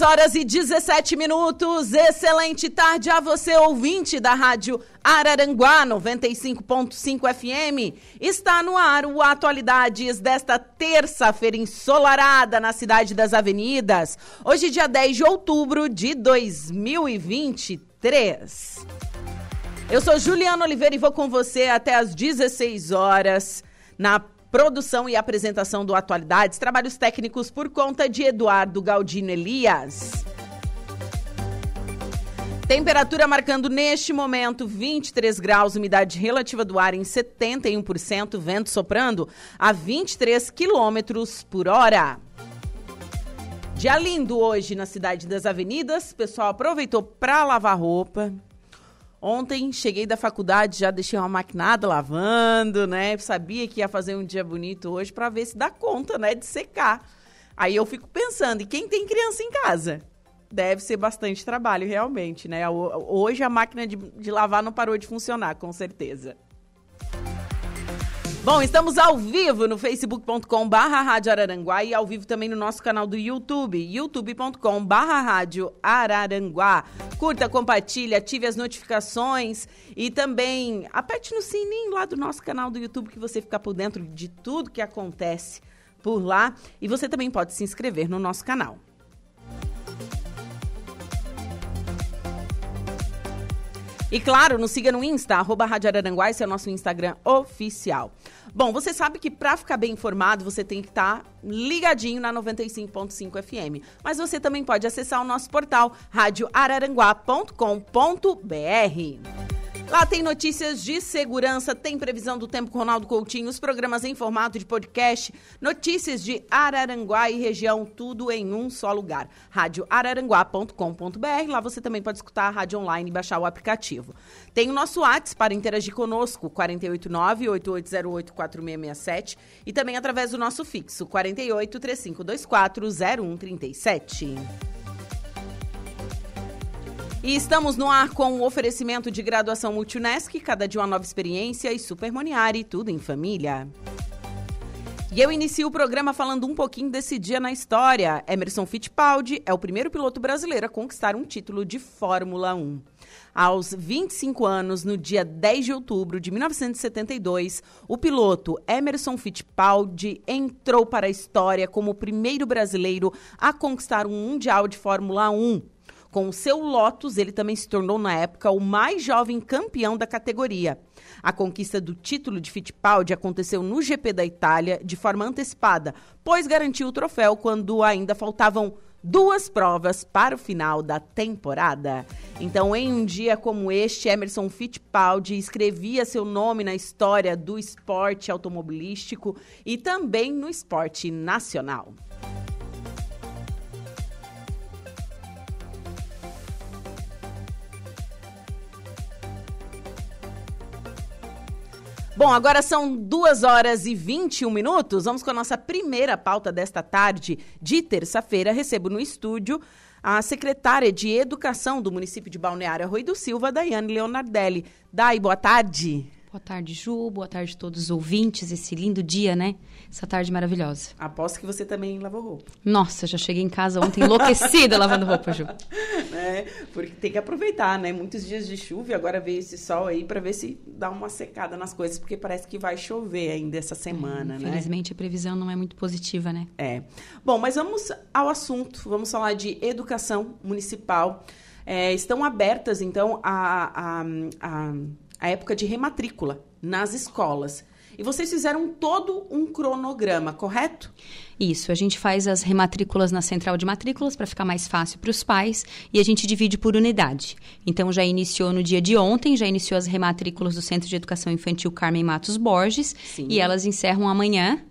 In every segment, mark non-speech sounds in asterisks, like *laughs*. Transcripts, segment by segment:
Horas e 17 minutos. Excelente tarde a você, ouvinte da Rádio Araranguá 95.5 FM. Está no ar o Atualidades desta terça-feira ensolarada na Cidade das Avenidas. Hoje, dia 10 de outubro de 2023. Eu sou Juliana Oliveira e vou com você até às 16 horas na Produção e apresentação do Atualidades, trabalhos técnicos por conta de Eduardo Galdino Elias. Temperatura marcando neste momento 23 graus, umidade relativa do ar em 71%, vento soprando a 23 quilômetros por hora. Dia lindo hoje na cidade das avenidas. Pessoal aproveitou para lavar roupa, Ontem cheguei da faculdade, já deixei uma maquinada lavando, né? Sabia que ia fazer um dia bonito hoje para ver se dá conta, né, de secar. Aí eu fico pensando, e quem tem criança em casa? Deve ser bastante trabalho, realmente, né? Hoje a máquina de, de lavar não parou de funcionar, com certeza. Bom, estamos ao vivo no facebook.com barra Rádio Araranguá e ao vivo também no nosso canal do YouTube, youtube.com barra Rádio Araranguá. Curta, compartilhe, ative as notificações e também aperte no sininho lá do nosso canal do YouTube que você fica por dentro de tudo que acontece por lá. E você também pode se inscrever no nosso canal. E claro, nos siga no Insta, arroba Rádio Araranguá, esse é o nosso Instagram oficial. Bom, você sabe que para ficar bem informado, você tem que estar tá ligadinho na 95.5 FM. Mas você também pode acessar o nosso portal radioararanguá.com.br. Lá tem notícias de segurança, tem previsão do tempo com Ronaldo Coutinho, os programas em formato de podcast, notícias de Araranguá e região, tudo em um só lugar. Radioararanguá.com.br. Lá você também pode escutar a rádio online e baixar o aplicativo. Tem o nosso WhatsApp para interagir conosco, 489-8808-4667 e também através do nosso fixo, 48 3524 0137. E estamos no ar com o oferecimento de graduação Multunesc, cada dia uma nova experiência e Super Moniari, tudo em família. E eu inicio o programa falando um pouquinho desse dia na história. Emerson Fittipaldi é o primeiro piloto brasileiro a conquistar um título de Fórmula 1. Aos 25 anos, no dia 10 de outubro de 1972, o piloto Emerson Fittipaldi entrou para a história como o primeiro brasileiro a conquistar um Mundial de Fórmula 1. Com o seu Lotus, ele também se tornou, na época, o mais jovem campeão da categoria. A conquista do título de Fittipaldi aconteceu no GP da Itália de forma antecipada, pois garantiu o troféu quando ainda faltavam duas provas para o final da temporada. Então, em um dia como este, Emerson Fittipaldi escrevia seu nome na história do esporte automobilístico e também no esporte nacional. Bom, agora são duas horas e 21 minutos. Vamos com a nossa primeira pauta desta tarde de terça-feira. Recebo no estúdio a secretária de Educação do município de Balneário Rui do Silva, Daiane Leonardelli. Dai, boa tarde. Boa tarde, Ju. Boa tarde a todos os ouvintes. Esse lindo dia, né? Essa tarde maravilhosa. Aposto que você também lavou roupa. Nossa, já cheguei em casa ontem enlouquecida *laughs* lavando roupa, Ju. É, porque tem que aproveitar, né? Muitos dias de chuva e agora veio esse sol aí para ver se dá uma secada nas coisas, porque parece que vai chover ainda essa semana, é, né? Infelizmente a previsão não é muito positiva, né? É. Bom, mas vamos ao assunto. Vamos falar de educação municipal. É, estão abertas, então, a, a, a a época de rematrícula nas escolas. E vocês fizeram todo um cronograma, correto? Isso, a gente faz as rematrículas na central de matrículas para ficar mais fácil para os pais e a gente divide por unidade. Então já iniciou no dia de ontem, já iniciou as rematrículas do Centro de Educação Infantil Carmen Matos Borges Sim. e elas encerram amanhã,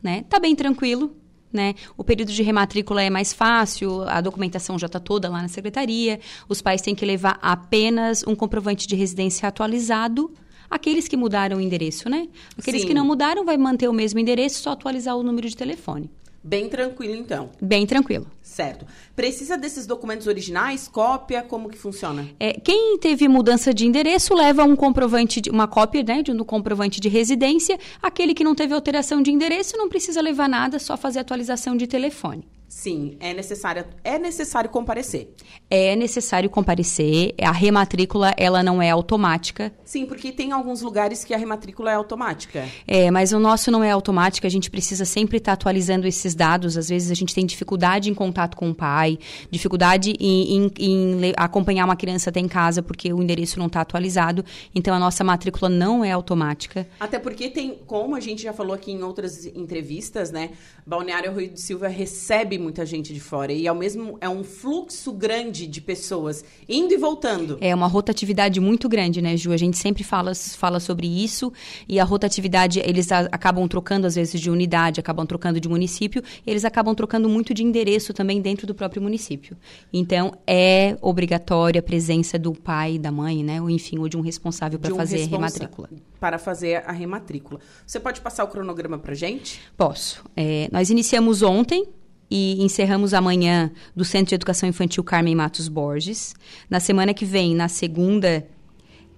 né? Tá bem tranquilo, né? O período de rematrícula é mais fácil, a documentação já está toda lá na secretaria, os pais têm que levar apenas um comprovante de residência atualizado, Aqueles que mudaram o endereço, né? Aqueles Sim. que não mudaram vai manter o mesmo endereço, só atualizar o número de telefone. Bem tranquilo, então. Bem tranquilo. Certo. Precisa desses documentos originais? Cópia? Como que funciona? É, quem teve mudança de endereço leva um comprovante, de, uma cópia né, de um comprovante de residência. Aquele que não teve alteração de endereço não precisa levar nada, só fazer atualização de telefone. Sim, é necessário, é necessário comparecer. É necessário comparecer. A rematrícula ela não é automática. Sim, porque tem alguns lugares que a rematrícula é automática. É, mas o nosso não é automática. A gente precisa sempre estar atualizando esses dados. Às vezes a gente tem dificuldade em contato com o pai, dificuldade em, em- em acompanhar uma criança até em casa porque o endereço não está atualizado. Então a nossa matrícula não é automática. Até porque tem, como a gente já falou aqui em outras entrevistas, né? Balneário Rio de Silva recebe muita gente de fora e ao mesmo é um fluxo grande de pessoas indo e voltando. É uma rotatividade muito grande, né, Ju? A gente sempre fala, fala sobre isso e a rotatividade, eles a- acabam trocando às vezes de unidade, acabam trocando de município, eles acabam trocando muito de endereço também dentro do próprio município. Então, é obrigatória a presença do pai, da mãe, né, ou enfim, ou de um responsável para um fazer a responsa- rematrícula. Para fazer a rematrícula. Você pode passar o cronograma pra gente? Posso. É, nós iniciamos ontem e encerramos amanhã do Centro de Educação Infantil Carmen Matos Borges. Na semana que vem, na segunda,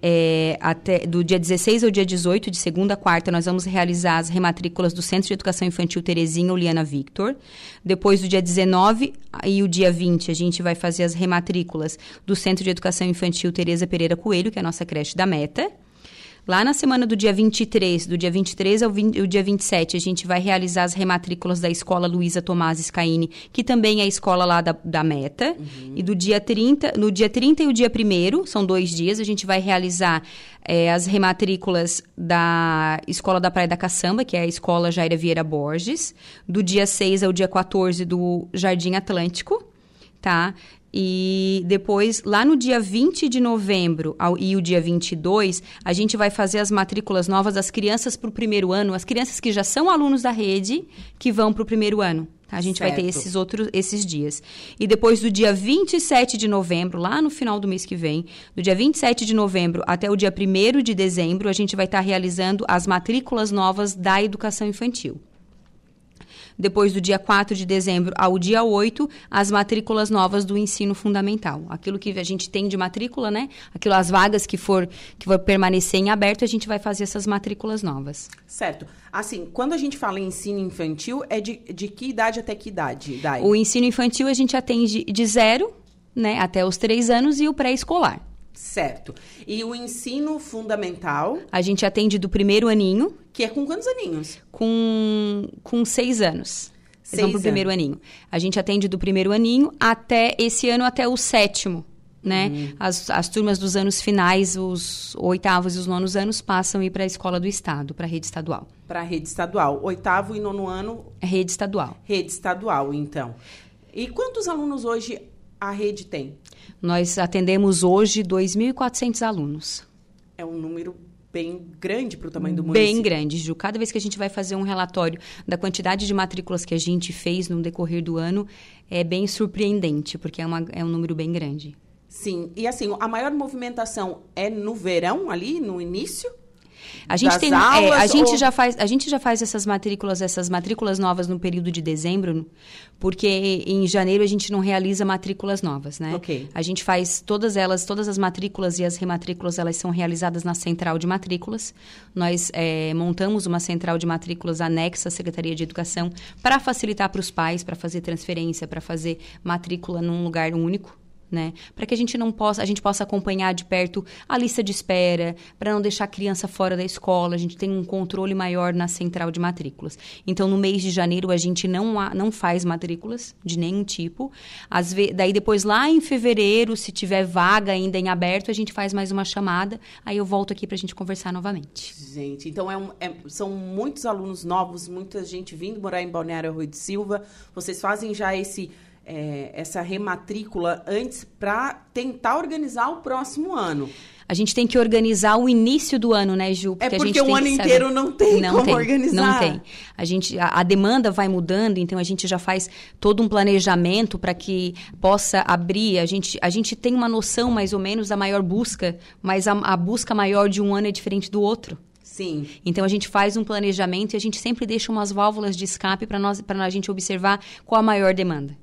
é, até, do dia 16 ao dia 18, de segunda a quarta, nós vamos realizar as rematrículas do Centro de Educação Infantil Terezinha Uliana Victor. Depois do dia 19 e o dia 20, a gente vai fazer as rematrículas do Centro de Educação Infantil Tereza Pereira Coelho, que é a nossa creche da Meta. Lá na semana do dia 23, do dia 23 ao 20, o dia 27, a gente vai realizar as rematrículas da escola Luísa Tomás Scaini, que também é a escola lá da, da Meta. E do dia 30, no dia 30 e o dia 1 são dois dias, a gente vai realizar eh, as rematrículas da Escola da Praia da Caçamba, que é a escola Jaira Vieira Borges. Do dia 6 ao dia 14 do Jardim Atlântico tá? E depois, lá no dia 20 de novembro ao, e o dia 22, a gente vai fazer as matrículas novas das crianças para o primeiro ano, as crianças que já são alunos da rede, que vão para o primeiro ano. tá? A gente vai ter Certo. esses outros esses dias. E depois do dia 27 de novembro, lá no final do mês que vem, do dia 27 de novembro até o dia 1 de dezembro, a gente vai estar realizando as matrículas novas da educação infantil. Depois do dia 4 de dezembro ao dia 8, as matrículas novas do ensino fundamental. Aquilo que a gente tem de matrícula, né? Aquilo, as vagas que for que vai permanecer em aberto, a gente vai fazer essas matrículas novas. Certo. Assim, quando a gente fala em ensino infantil, é de, de que idade até que idade? Dai? O ensino infantil a gente atende de zero, né, até os três anos e o pré-escolar. Certo. E o ensino fundamental, A gente atende do primeiro aninho que é com quantos aninhos? com, com seis anos. Eles Seis vão pro primeiro anos. aninho. A gente atende do primeiro aninho até esse ano até o sétimo. Né? As, as turmas dos anos finais, os oitavos e os nonos anos, passam a ir para a escola do Estado, para a rede estadual. Para a rede estadual. Oitavo e nono ano, É rede estadual. rede estadual, então. E quantos alunos hoje a rede tem? Nós atendemos hoje 2.400 alunos. É um número bem grande para o tamanho do município. Bem grande, Ju. Cada vez que a gente vai fazer um relatório da quantidade de matrículas que a gente fez no decorrer do ano, é bem surpreendente, porque é, uma- é um número bem grande. Sim. E assim, a maior movimentação é no verão, ali, no início? A gente Das tem, é, aulas a gente ou- já faz, a gente já faz essas matrículas, essas matrículas novas no período de dezembro, porque em janeiro a gente não realiza matrículas novas, né? A gente faz todas elas, todas as matrículas e as rematrículas, elas são realizadas na central de matrículas. Nós é, montamos uma central de matrículas anexa à Secretaria de Educação para facilitar para os pais, para fazer transferência, para fazer matrícula num lugar único né? Para que a gente não possa, a gente possa acompanhar de perto a lista de espera, para não deixar a criança fora da escola, a gente tem um controle maior na central de matrículas. Então, no mês de janeiro a gente não há- não faz matrículas de nenhum tipo. Ve- daí depois lá em fevereiro, se tiver vaga ainda em aberto, a gente faz mais uma chamada, aí eu volto aqui para a gente conversar novamente. Gente, então é um- é- são muitos alunos novos, muita gente vindo morar em Balneário Rui de Silva. Vocês fazem já esse, é, essa rematrícula antes para tentar organizar o próximo ano. a gente tem que organizar o início do ano, né, Ju? Porque é porque o ano inteiro não tem não como tem, organizar. Não tem. A, gente, a, a, demanda vai mudando, então a gente já faz todo um planejamento para que possa abrir. A gente, a gente tem uma noção, mais ou menos, da maior busca, mas a, a busca maior de um ano é diferente do outro. Sim. Então a gente faz um planejamento e a gente sempre deixa umas válvulas de escape para nós para a gente observar qual a maior demanda.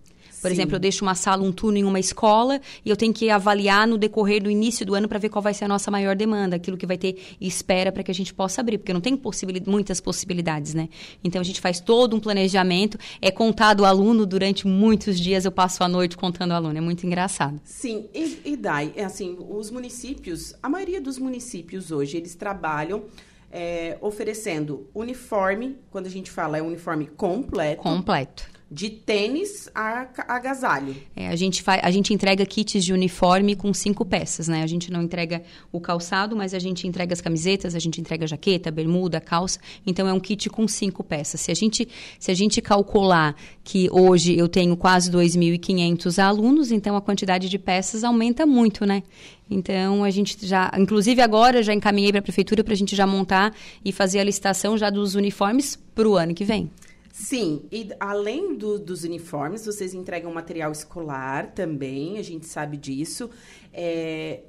Por Sim. exemplo, eu deixo uma sala, um turno em uma escola e eu tenho que avaliar no decorrer do início do ano para ver qual vai ser a nossa maior demanda, aquilo que vai ter espera para que a gente possa abrir, porque não tem possibilidade, muitas possibilidades, né? Então a gente faz todo um planejamento, é contado o aluno durante muitos dias, eu passo a noite contando o aluno, é muito engraçado. Sim, e, e Dai, é assim, os municípios, a maioria dos municípios hoje, eles trabalham é, oferecendo uniforme, quando a gente fala é uniforme completo. Completo de tênis a agasalho. É, a gente faz, a gente entrega kits de uniforme com cinco peças, né? A gente não entrega o calçado, mas a gente entrega as camisetas, a gente entrega jaqueta, bermuda, calça. Então é um kit com cinco peças. Se a gente se a gente calcular que hoje eu tenho quase 2.500 alunos, então a quantidade de peças aumenta muito, né? Então a gente já, inclusive agora já encaminhei para a prefeitura para a gente já montar e fazer a licitação já dos uniformes para o ano que vem. Sim, e além do, dos uniformes, vocês entregam material escolar também, a gente sabe disso. É,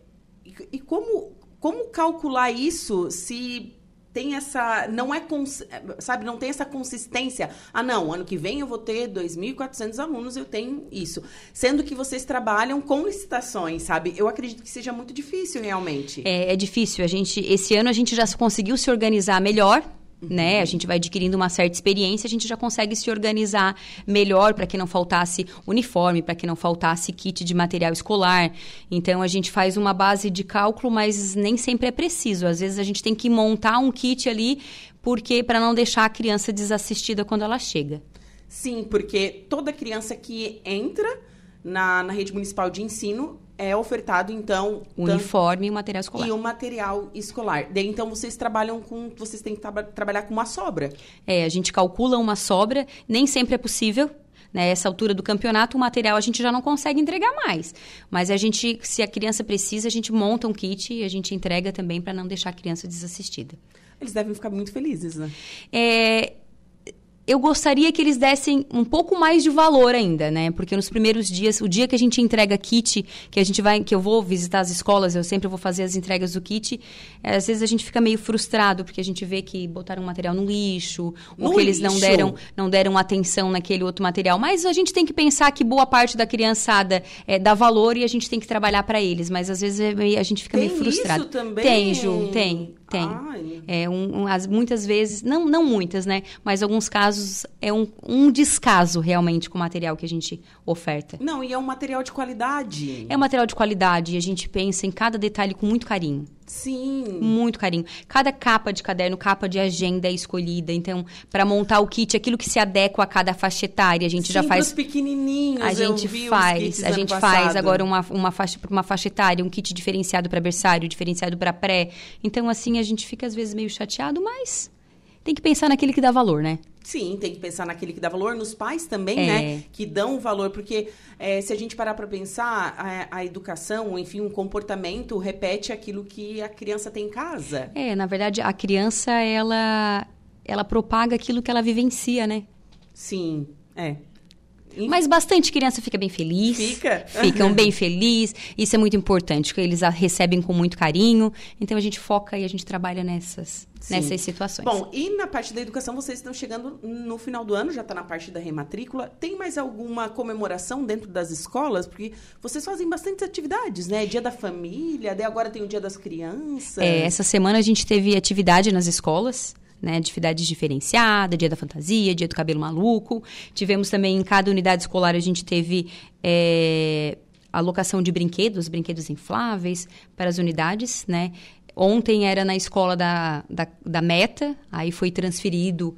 e, e como, como calcular isso se tem essa não é sabe não tem essa consistência? Ah não ano que vem eu vou ter 2.400 alunos eu tenho isso. Sendo que vocês trabalham com licitações sabe? Eu acredito que seja muito difícil realmente. É, é difícil. A gente esse ano a gente já conseguiu se organizar melhor Né? A gente vai adquirindo uma certa experiência, a gente já consegue se organizar melhor para que não faltasse uniforme, para que não faltasse kit de material escolar. Então a gente faz uma base de cálculo, mas nem sempre é preciso. Às vezes a gente tem que montar um kit ali porque para não deixar a criança desassistida quando ela chega. Sim, porque toda criança que entra na, na rede municipal de ensino é ofertado, então... O uniforme e o material escolar. E o material escolar. Daí, então, vocês trabalham com... Vocês têm que tra trabalhar com uma sobra. É, a gente calcula uma sobra. Nem sempre é possível, né, essa altura do campeonato, o material a gente já não consegue entregar mais. Mas a gente, se a criança precisa, a gente monta um kit e a gente entrega também para não deixar a criança desassistida. Eles devem ficar muito felizes, né? É, eu gostaria que eles dessem um pouco mais de valor ainda, né? Porque nos primeiros dias, o dia que a gente entrega kit, que a gente vai, que eu vou visitar as escolas, eu sempre vou fazer as entregas do kit, é, às vezes a gente fica meio frustrado porque a gente vê que botaram material no lixo, no ou que eles não deram, não deram atenção naquele outro material. Mas a gente tem que pensar que boa parte da criançada é, dá valor e a gente tem que trabalhar para eles. Mas às vezes é a gente fica tem meio frustrado. Isso também? Tem, Ju, tem. Tem. Ai. É, um, um, as, muitas vezes, não, não muitas, né? Mas alguns casos é um, um descaso realmente com o material que a gente oferta. Não, e é um material de qualidade. É um material de qualidade e a gente pensa em cada detalhe com muito carinho. Sim. Muito carinho. Cada capa de caderno, capa de agenda é escolhida. Então, para montar o kit, aquilo que se adequa a cada faixa etária, a gente Sim, já faz. Os pequenininhos. A gente faz. A gente faz agora uma, uma faixa para uma faixa etária, um kit diferenciado para berçário, diferenciado para pré. Então, assim, a gente fica às vezes meio chateado, mas tem que pensar naquele que dá valor, né? Sim, tem que pensar naquele que dá valor, nos pais também, é. né? Que dão valor, porque é, se a gente parar para pensar, a, a, educação, enfim, um comportamento repete aquilo que a criança tem em casa. É, na verdade, a criança, ela, ela propaga aquilo que ela vivencia, né? Sim, é. Mas bastante criança fica bem feliz. Fica. Ficam bem felizes. Isso é muito importante, porque eles a recebem com muito carinho. Então a gente foca e a gente trabalha nessas, nessas situações. Bom, e na parte da educação, vocês estão chegando no final do ano, já está na parte da rematrícula. Tem mais alguma comemoração dentro das escolas? Porque vocês fazem bastante atividades, né? Dia da família, daí agora tem o Dia das Crianças. É, essa semana a gente teve atividade nas escolas né? Atividades diferenciadas, dia da fantasia, dia do cabelo maluco. Tivemos também, em cada unidade escolar, a gente teve é, alocação de brinquedos, brinquedos infláveis para as unidades, né? Ontem era na escola da, da, da Meta, aí foi transferido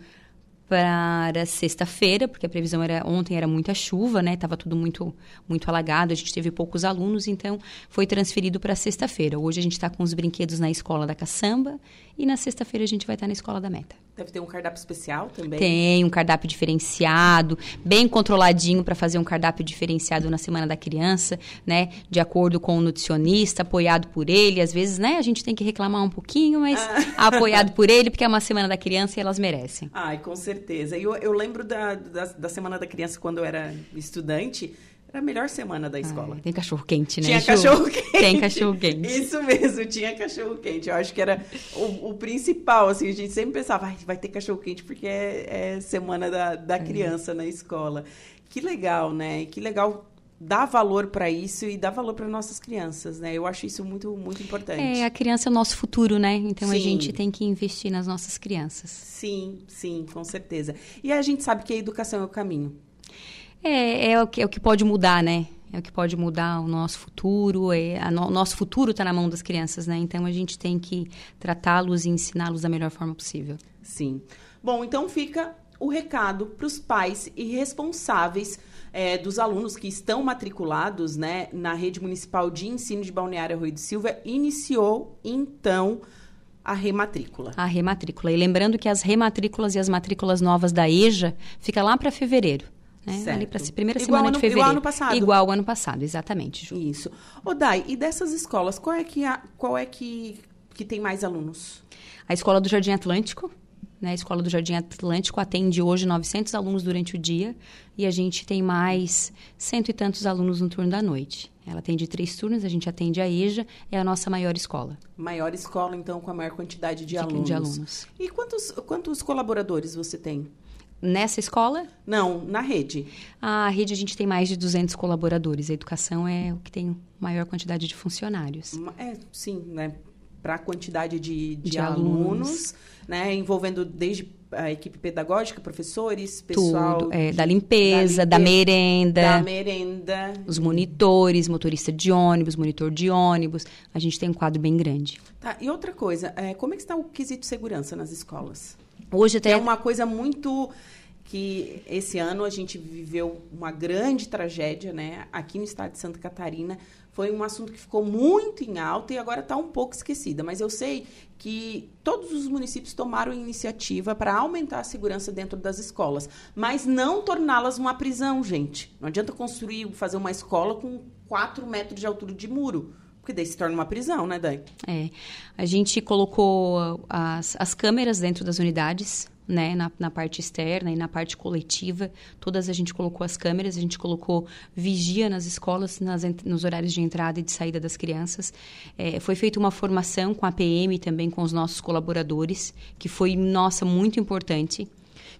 para sexta-feira, porque a previsão era ontem era muita chuva, né? Tava tudo muito muito alagado, a gente teve poucos alunos, então foi transferido para sexta-feira. Hoje a gente está com os brinquedos na escola da caçamba e na sexta-feira a gente vai estar na escola da Meta. Deve ter um cardápio especial também. Tem um cardápio diferenciado, bem controladinho para fazer um cardápio diferenciado na semana da criança, né? De acordo com o nutricionista, apoiado por ele. Às vezes, né? A gente tem que reclamar um pouquinho, mas ah. *laughs* apoiado por ele, porque é uma semana da criança e elas merecem. Ai, com certeza. E eu, eu lembro da, da, da semana da criança quando eu era estudante. Era a melhor semana da escola. tem cachorro quente, né? Tinha cachorro quente. Tem cachorro quente. Isso mesmo, tinha cachorro quente. Eu acho que era o, o principal, assim, a gente sempre pensava, vai, vai ter cachorro quente porque é, é semana da, da é. criança na escola. Que legal, né? Que legal dar valor para isso e dar valor para nossas crianças, né? Eu acho isso muito muito importante. É, a criança é o nosso futuro, né? Então sim. a gente tem que investir nas nossas crianças. Sim, sim, com certeza. E a gente sabe que a educação é o caminho. É, é o, que, é o que pode mudar, né? É o que pode mudar o nosso futuro. É, o no, nosso futuro está na mão das crianças, né? Então a gente tem que tratá-los e ensiná-los da melhor forma possível. Sim. Bom, então fica o recado para os pais e responsáveis é, dos alunos que estão matriculados né, na rede municipal de ensino de Balneário Rui de Silva. Iniciou, então, a rematrícula. A rematrícula. E lembrando que as rematrículas e as matrículas novas da EJA fica lá para fevereiro. Né? Ali para a primeira igual semana ano, de fevereiro. Igual ano passado. Igual ao ano passado, exatamente. Ju. Isso. Ô, Dai, e dessas escolas, qual é que, a, qual é que, que tem mais alunos? A Escola do Jardim Atlântico, né? A Escola do Jardim Atlântico atende hoje 900 alunos durante o dia e a gente tem mais cento e tantos alunos no turno da noite. Ela atende três turnos, a gente atende a EJA, é a nossa maior escola. Maior escola, então, com a maior quantidade de, de alunos. De alunos. E quantos, quantos colaboradores você tem? Nessa escola? Não, na rede. A rede a gente tem mais de 200 colaboradores. A educação é o que tem maior quantidade de funcionários. É, sim, né? Para a quantidade de, de, de alunos, alunos, né? Envolvendo desde a equipe pedagógica, professores, pessoal. Tudo, é, da, limpeza, da limpeza, da merenda. Da merenda. Os monitores, motorista de ônibus, monitor de ônibus. A gente tem um quadro bem grande. Tá, e outra coisa, é, como é que está o quesito segurança nas escolas? Hoje até... É uma coisa muito que esse ano a gente viveu uma grande tragédia, né? Aqui no estado de Santa Catarina foi um assunto que ficou muito em alta e agora está um pouco esquecida. Mas eu sei que todos os municípios tomaram iniciativa para aumentar a segurança dentro das escolas, mas não torná-las uma prisão, gente. Não adianta construir, fazer uma escola com 4 metros de altura de muro. Porque daí se torna uma prisão, né, Dai? É. A gente colocou as, as câmeras dentro das unidades, né, na, na, parte externa e na parte coletiva. Todas a gente colocou as câmeras, a gente colocou vigia nas escolas, nas, nos horários de entrada e de saída das crianças. É, foi feita uma formação com a PM também, com os nossos colaboradores, que foi, nossa, muito importante.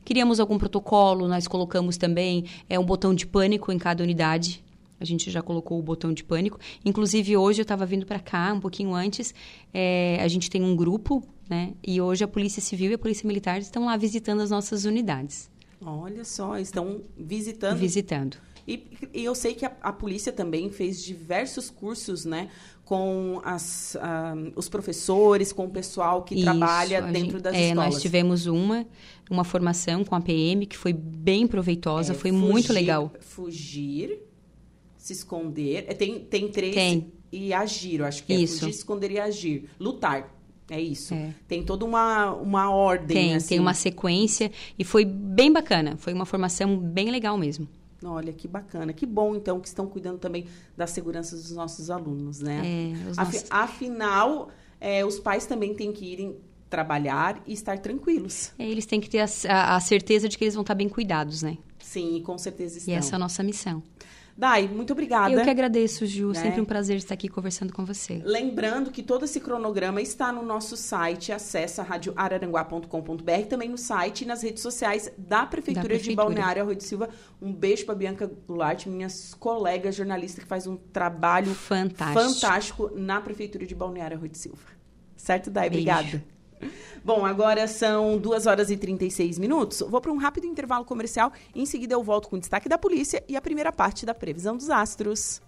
Queríamos algum protocolo, nós colocamos também é, um botão de pânico em cada unidade, a gente já colocou o botão de pânico. Inclusive, hoje eu estava vindo para cá, um pouquinho antes, é, a gente tem um grupo, né? E hoje a Polícia Civil e a Polícia Militar estão lá visitando as nossas unidades. Olha só, estão visitando. Visitando. E, e eu sei que a, a, polícia também fez diversos cursos, né? Com as, uh, os professores, com o pessoal que Isso, trabalha dentro gente, das é, escolas. Nós tivemos uma, uma formação com a PM que foi bem proveitosa, é, foi fugir, muito legal. Fugir se esconder. É, tem, tem três. Tem. E agir, eu acho que é isso. fugir, esconder e agir. Lutar. É isso. É. Tem toda uma, uma ordem. Tem, assim. tem uma sequência. E foi bem bacana. Foi uma formação bem legal mesmo. Olha, que bacana. Que bom, então, que estão cuidando também da segurança dos nossos alunos, né? É, nossos... Afinal, é, os pais também têm que irem trabalhar e estar tranquilos. É, eles têm que ter a, a, certeza de que eles vão estar bem cuidados, né? Sim, com certeza estão. E essa é a nossa missão. Dai, muito obrigada. Eu que agradeço, Ju. Né? Sempre um prazer estar aqui conversando com você. Lembrando que todo esse cronograma está no nosso site. Acesse radioararanguá.com.br, também no site e nas redes sociais da Prefeitura, da Prefeitura. de Balneário Arroio de Silva. Um beijo para Bianca Goulart, minhas colegas jornalistas que faz um trabalho fantástico, fantástico na Prefeitura de Balneário Arroio de Silva. Certo, Dai? Beijo. Obrigada. Bom, agora são 2 horas e 36 minutos. Vou para um rápido intervalo comercial. Em seguida, eu volto com o destaque da polícia e a primeira parte da previsão dos astros.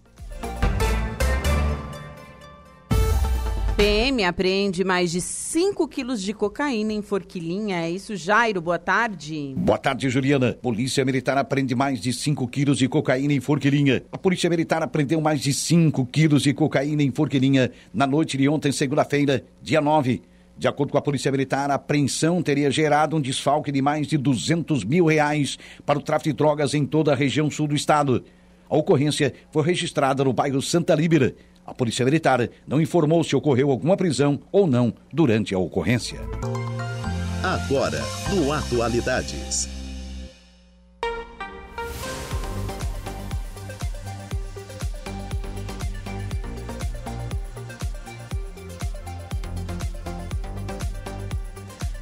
PM apreende mais de 5 quilos de cocaína em Forquilinha. É isso, Jairo. Boa tarde. Boa tarde, Juliana. Polícia Militar apreende mais de 5 quilos de cocaína em Forquilinha. A Polícia Militar apreendeu mais de 5 quilos de cocaína em Forquilinha na noite de ontem, segunda-feira, dia 9. De acordo com a Polícia Militar, a apreensão teria gerado um desfalque de mais de 200 mil reais para o tráfico de drogas em toda a região sul do estado. A ocorrência foi registrada no bairro Santa Líbera. A Polícia Militar não informou se ocorreu alguma prisão ou não durante a ocorrência. Agora, no Atualidades.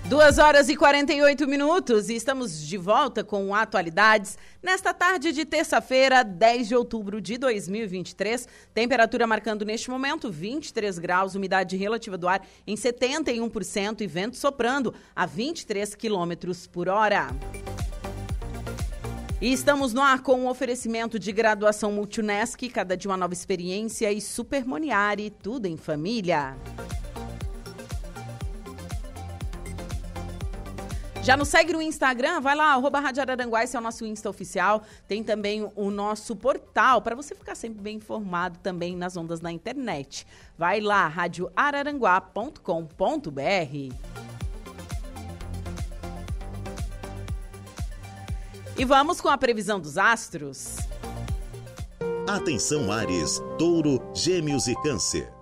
Duas horas e 48 minutos e estamos de volta com Atualidades nesta tarde de terça-feira, 10 de outubro de 2023. Temperatura marcando neste momento 23 graus, umidade relativa do ar em 71% e vento soprando a 23 quilômetros por hora. E estamos no ar com um oferecimento de graduação Multunesc, cada dia uma nova experiência e Super Moniari, tudo em família. Já nos segue no Instagram, vai lá, arroba Rádio Araranguá, esse é o nosso Insta oficial. Tem também o nosso portal, para você ficar sempre bem informado também nas ondas da internet. Vai lá, radioararanguá.com.br. E vamos com a previsão dos astros. Atenção Ares, Touro, Gêmeos e Câncer.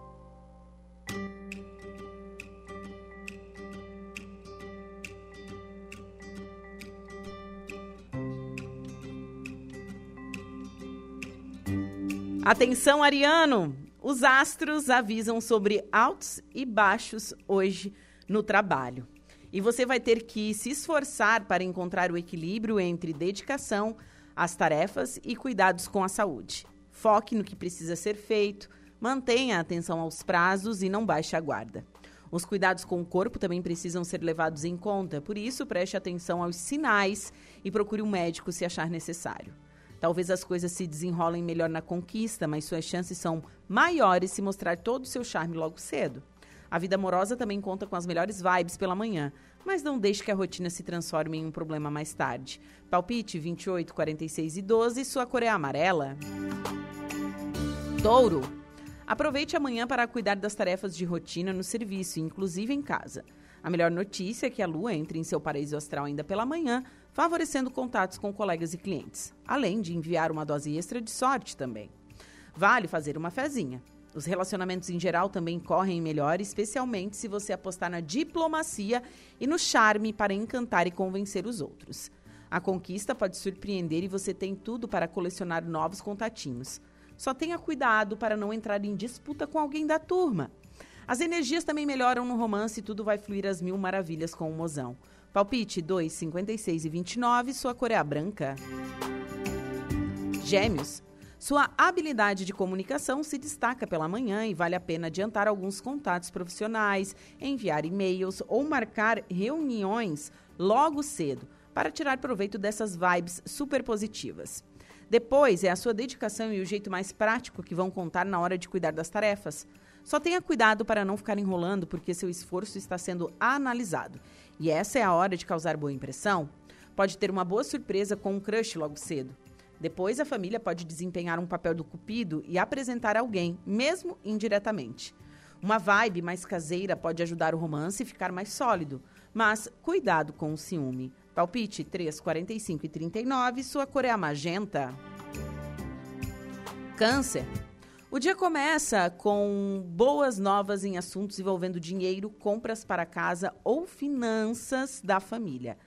Atenção, Ariano! Os astros avisam sobre altos e baixos hoje no trabalho. E você vai ter que se esforçar para encontrar o equilíbrio entre dedicação às tarefas e cuidados com a saúde. Foque no que precisa ser feito, mantenha a atenção aos prazos e não baixe a guarda. Os cuidados com o corpo também precisam ser levados em conta, por isso preste atenção aos sinais e procure um médico se achar necessário. Talvez as coisas se desenrolem melhor na conquista, mas suas chances são maiores se mostrar todo o seu charme logo cedo. A vida amorosa também conta com as melhores vibes pela manhã, mas não deixe que a rotina se transforme em um problema mais tarde. Palpite 28, 46 e 12, sua cor é amarela. Touro. Aproveite amanhã para cuidar das tarefas de rotina no serviço, inclusive em casa. A melhor notícia é que a lua entre em seu paraíso astral ainda pela manhã, favorecendo contatos com colegas e clientes, além de enviar uma dose extra de sorte também. Vale fazer uma fezinha. Os relacionamentos em geral também correm melhor, especialmente se você apostar na diplomacia e no charme para encantar e convencer os outros. A conquista pode surpreender e você tem tudo para colecionar novos contatinhos. Só tenha cuidado para não entrar em disputa com alguém da turma. As energias também melhoram no romance e tudo vai fluir às mil maravilhas com o mozão. Palpite 2, 56 e 29, sua cor é a branca. Gêmeos. Sua habilidade de comunicação se destaca pela manhã e vale a pena adiantar alguns contatos profissionais, enviar e-mails ou marcar reuniões logo cedo para tirar proveito dessas vibes super positivas. Depois é a sua dedicação e o jeito mais prático que vão contar na hora de cuidar das tarefas. Só tenha cuidado para não ficar enrolando, porque seu esforço está sendo analisado e essa é a hora de causar boa impressão, pode ter uma boa surpresa com um crush logo cedo. Depois, a família pode desempenhar um papel do cupido e apresentar alguém, mesmo indiretamente. Uma vibe mais caseira pode ajudar o romance a ficar mais sólido, mas cuidado com o ciúme. Palpite 3, 45 e 39, sua cor é a magenta. Câncer. O dia começa com boas novas em assuntos envolvendo dinheiro, compras para casa ou finanças da família.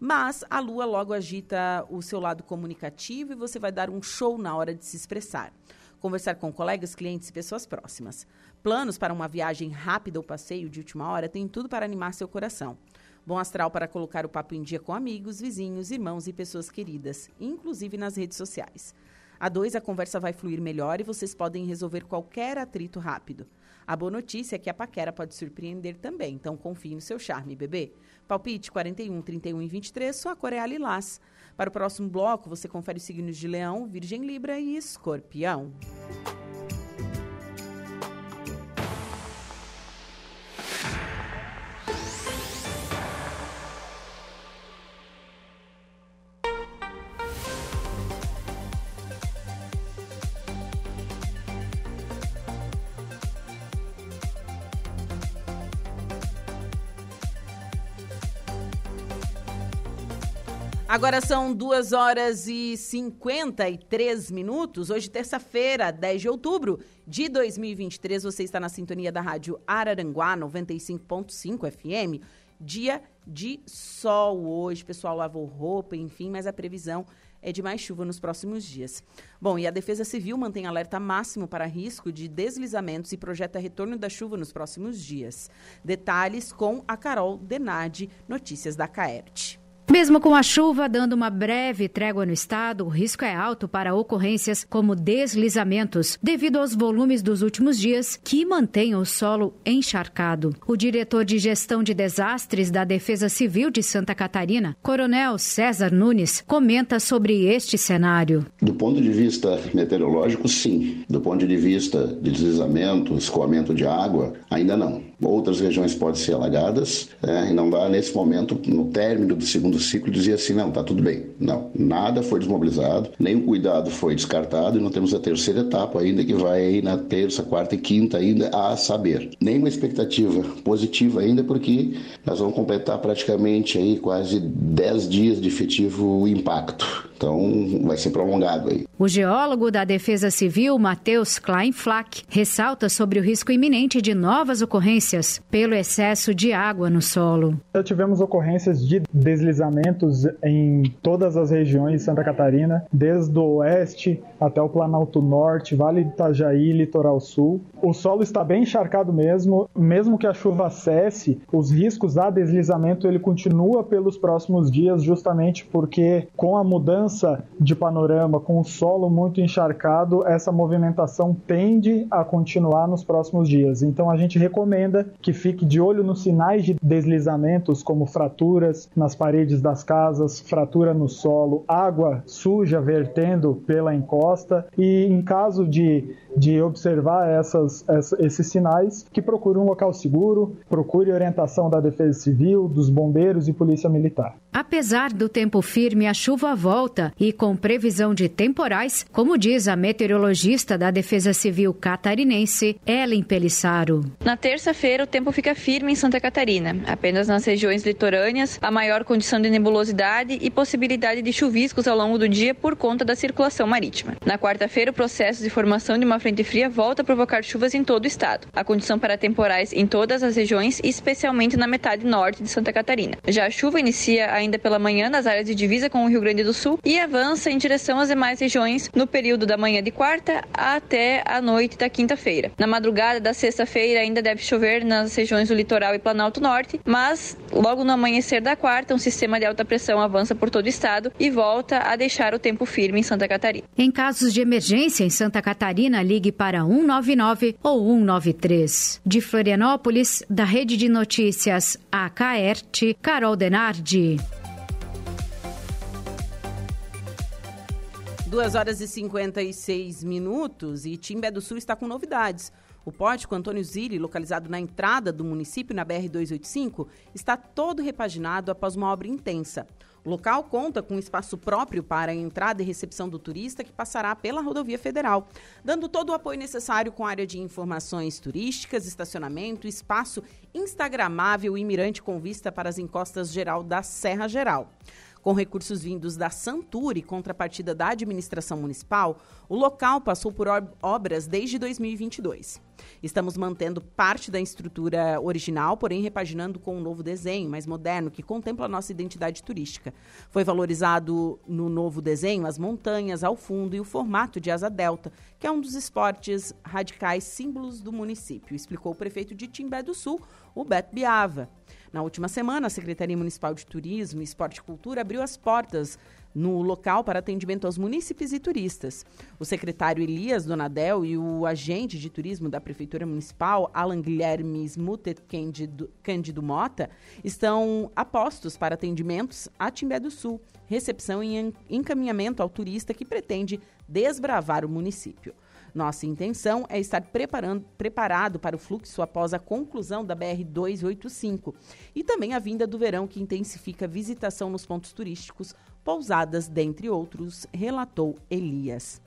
Mas a lua logo agita o seu lado comunicativo e você vai dar um show na hora de se expressar. Conversar com colegas, clientes e pessoas próximas. Planos para uma viagem rápida ou passeio de última hora tem tudo para animar seu coração. Bom astral para colocar o papo em dia com amigos, vizinhos, irmãos e pessoas queridas, inclusive nas redes sociais. A dois, a conversa vai fluir melhor e vocês podem resolver qualquer atrito rápido. A boa notícia é que a paquera pode surpreender também, então confie no seu charme, bebê. Palpite 41, 31 e 23, sua cor é a lilás. Para o próximo bloco, você confere os signos de Leão, Virgem Libra e Escorpião. Agora são 2 horas e 53 minutos. Hoje, terça-feira, 10 de outubro de 2023. Você está na sintonia da Rádio Araranguá 95.5 FM. Dia de sol hoje. Pessoal lavou roupa, enfim, mas a previsão é de mais chuva nos próximos dias. Bom, e a Defesa Civil mantém alerta máximo para risco de deslizamentos e projeta retorno da chuva nos próximos dias. Detalhes com a Carol Denardi, notícias da Caerte. Mesmo com a chuva dando uma breve trégua no estado, o risco é alto para ocorrências como deslizamentos, devido aos volumes dos últimos dias que mantêm o solo encharcado. O diretor de gestão de desastres da Defesa Civil de Santa Catarina, Coronel César Nunes, comenta sobre este cenário. Do ponto de vista meteorológico, sim. Do ponto de vista de deslizamento, escoamento de água, ainda não. Outras regiões podem ser alagadas é, e não dá nesse momento, no término do segundo ciclo, dizer assim, não, tá tudo bem. Não, nada foi desmobilizado, o cuidado foi descartado e não temos a terceira etapa ainda que vai na terça, quarta e quinta ainda a saber. Nenhuma expectativa positiva ainda porque nós vamos completar praticamente aí quase 10 dias de efetivo impacto. Então, vai ser prolongado aí. O geólogo da Defesa Civil, Matheus Kleinflack, ressalta sobre o risco iminente de novas ocorrências pelo excesso de água no solo. Já tivemos ocorrências de deslizamentos em todas as regiões de Santa Catarina, desde o oeste até o Planalto Norte, Vale do Itajaí, Litoral Sul. O solo está bem encharcado mesmo, mesmo que a chuva cesse, os riscos a deslizamento ele continua pelos próximos dias, justamente porque com a mudança mudança de panorama com o solo muito encharcado, essa movimentação tende a continuar nos próximos dias. Então a gente recomenda que fique de olho nos sinais de deslizamentos, como fraturas nas paredes das casas, fratura no solo, água suja vertendo pela encosta e em caso de de observar essas, esses sinais, que procure um local seguro, procure orientação da Defesa Civil, dos bombeiros e Polícia Militar. Apesar do tempo firme, a chuva volta e com previsão de temporais, como diz a meteorologista da Defesa Civil catarinense, Ellen Pelissaro. Na terça-feira, o tempo fica firme em Santa Catarina. Apenas nas regiões litorâneas, a maior condição de nebulosidade e possibilidade de chuviscos ao longo do dia por conta da circulação marítima. Na quarta-feira, o processo de formação de uma frente fria volta a provocar chuvas em todo o estado. A condição para temporais em todas as regiões, especialmente na metade norte de Santa Catarina. Já a chuva inicia ainda pela manhã nas áreas de divisa com o Rio Grande do Sul e avança em direção às demais regiões no período da manhã de quarta até a noite da quinta-feira. Na madrugada da sexta-feira ainda deve chover nas regiões do litoral e Planalto Norte, mas logo no amanhecer da quarta, um sistema de alta pressão avança por todo o estado e volta a deixar o tempo firme em Santa Catarina. Em casos de emergência em Santa Catarina, ligue para 199 ou 193. De Florianópolis, da Rede de Notícias AKERT, Carol Denardi. 2 horas e 56 minutos e Timbé do Sul está com novidades. O pórtico Antônio Zilli, localizado na entrada do município, na BR-285, está todo repaginado após uma obra intensa. O local conta com espaço próprio para a entrada e recepção do turista que passará pela rodovia federal, dando todo o apoio necessário com área de informações turísticas, estacionamento, espaço instagramável e mirante com vista para as encostas geral da Serra Geral. Com recursos vindos da Santur e contrapartida da administração municipal, o local passou por obras desde 2022. Estamos mantendo parte da estrutura original, porém repaginando com um novo desenho mais moderno que contempla a nossa identidade turística. Foi valorizado no novo desenho as montanhas ao fundo e o formato de asa delta, que é um dos esportes radicais símbolos do município, explicou o prefeito de Timbé do Sul, o Beto Biava. Na última semana, a Secretaria Municipal de Turismo, Esporte e Cultura abriu as portas no local para atendimento aos munícipes e turistas. O secretário Elias Donadel e o agente de turismo da Prefeitura Municipal, Alan Guilherme Smutet Cândido, Cândido Mota, estão apostos para atendimentos a Timbé do Sul, recepção e encaminhamento ao turista que pretende desbravar o município. Nossa intenção é estar preparado para o fluxo após a conclusão da BR-285 e também a vinda do verão, que intensifica a visitação nos pontos turísticos, pousadas, dentre outros, relatou Elias.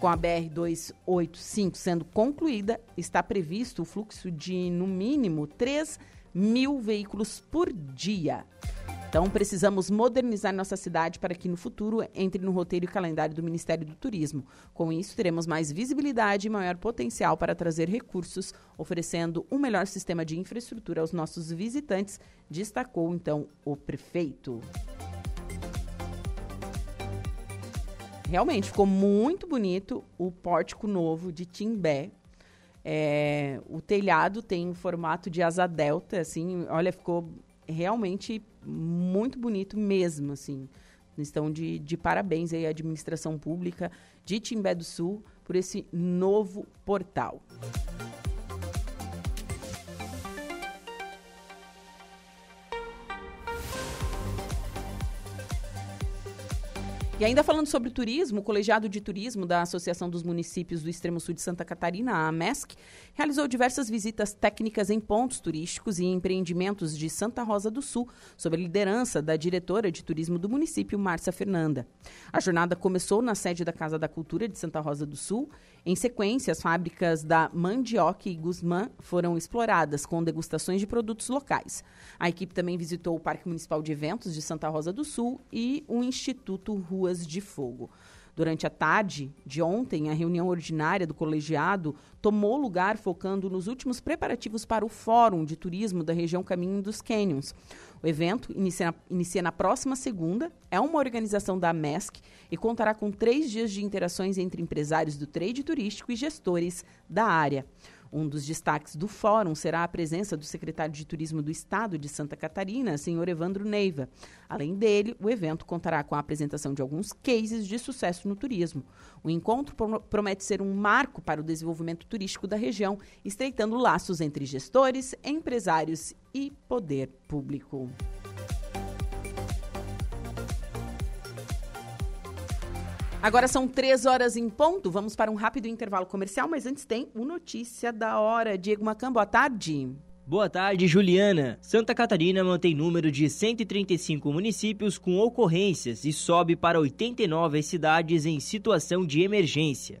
Com a BR-285 sendo concluída, está previsto o fluxo de, no mínimo, 3 mil veículos por dia. Então, precisamos modernizar nossa cidade para que no futuro entre no roteiro e calendário do Ministério do Turismo. Com isso, teremos mais visibilidade e maior potencial para trazer recursos, oferecendo um melhor sistema de infraestrutura aos nossos visitantes, destacou então o prefeito. Realmente ficou muito bonito o pórtico novo de Timbé. É, o telhado tem um formato de asa delta, assim, olha, ficou realmente muito bonito mesmo, assim. Estão de, de parabéns aí à administração pública de Timbé do Sul por esse novo portal. E ainda falando sobre turismo, o Colegiado de Turismo da Associação dos Municípios do Extremo Sul de Santa Catarina, a AMESC, realizou diversas visitas técnicas em pontos turísticos e empreendimentos de Santa Rosa do Sul, sob a liderança da diretora de turismo do município, Márcia Fernanda. A jornada começou na sede da Casa da Cultura de Santa Rosa do Sul. Em sequência, as fábricas da Mandioca e Guzmã foram exploradas com degustações de produtos locais. A equipe também visitou o Parque Municipal de Eventos de Santa Rosa do Sul e o Instituto Rua Ruas de Fogo. Durante a tarde de ontem, a reunião ordinária do colegiado tomou lugar focando nos últimos preparativos para o Fórum de Turismo da região Caminho dos Canyons. O evento inicia na, inicia na próxima segunda, é uma organização da MESC e contará com três dias de interações entre empresários do trade turístico e gestores da área. Um dos destaques do fórum será a presença do secretário de Turismo do Estado de Santa Catarina, senhor Evandro Neiva. Além dele, o evento contará com a apresentação de alguns cases de sucesso no turismo. O encontro promete ser um marco para o desenvolvimento turístico da região, estreitando laços entre gestores, empresários e poder público. Agora são três horas em ponto. Vamos para um rápido intervalo comercial, mas antes tem o Notícia da Hora. Diego Macan, boa tarde. Boa tarde, Juliana. Santa Catarina mantém número de 135 municípios com ocorrências e sobe para 89 cidades em situação de emergência.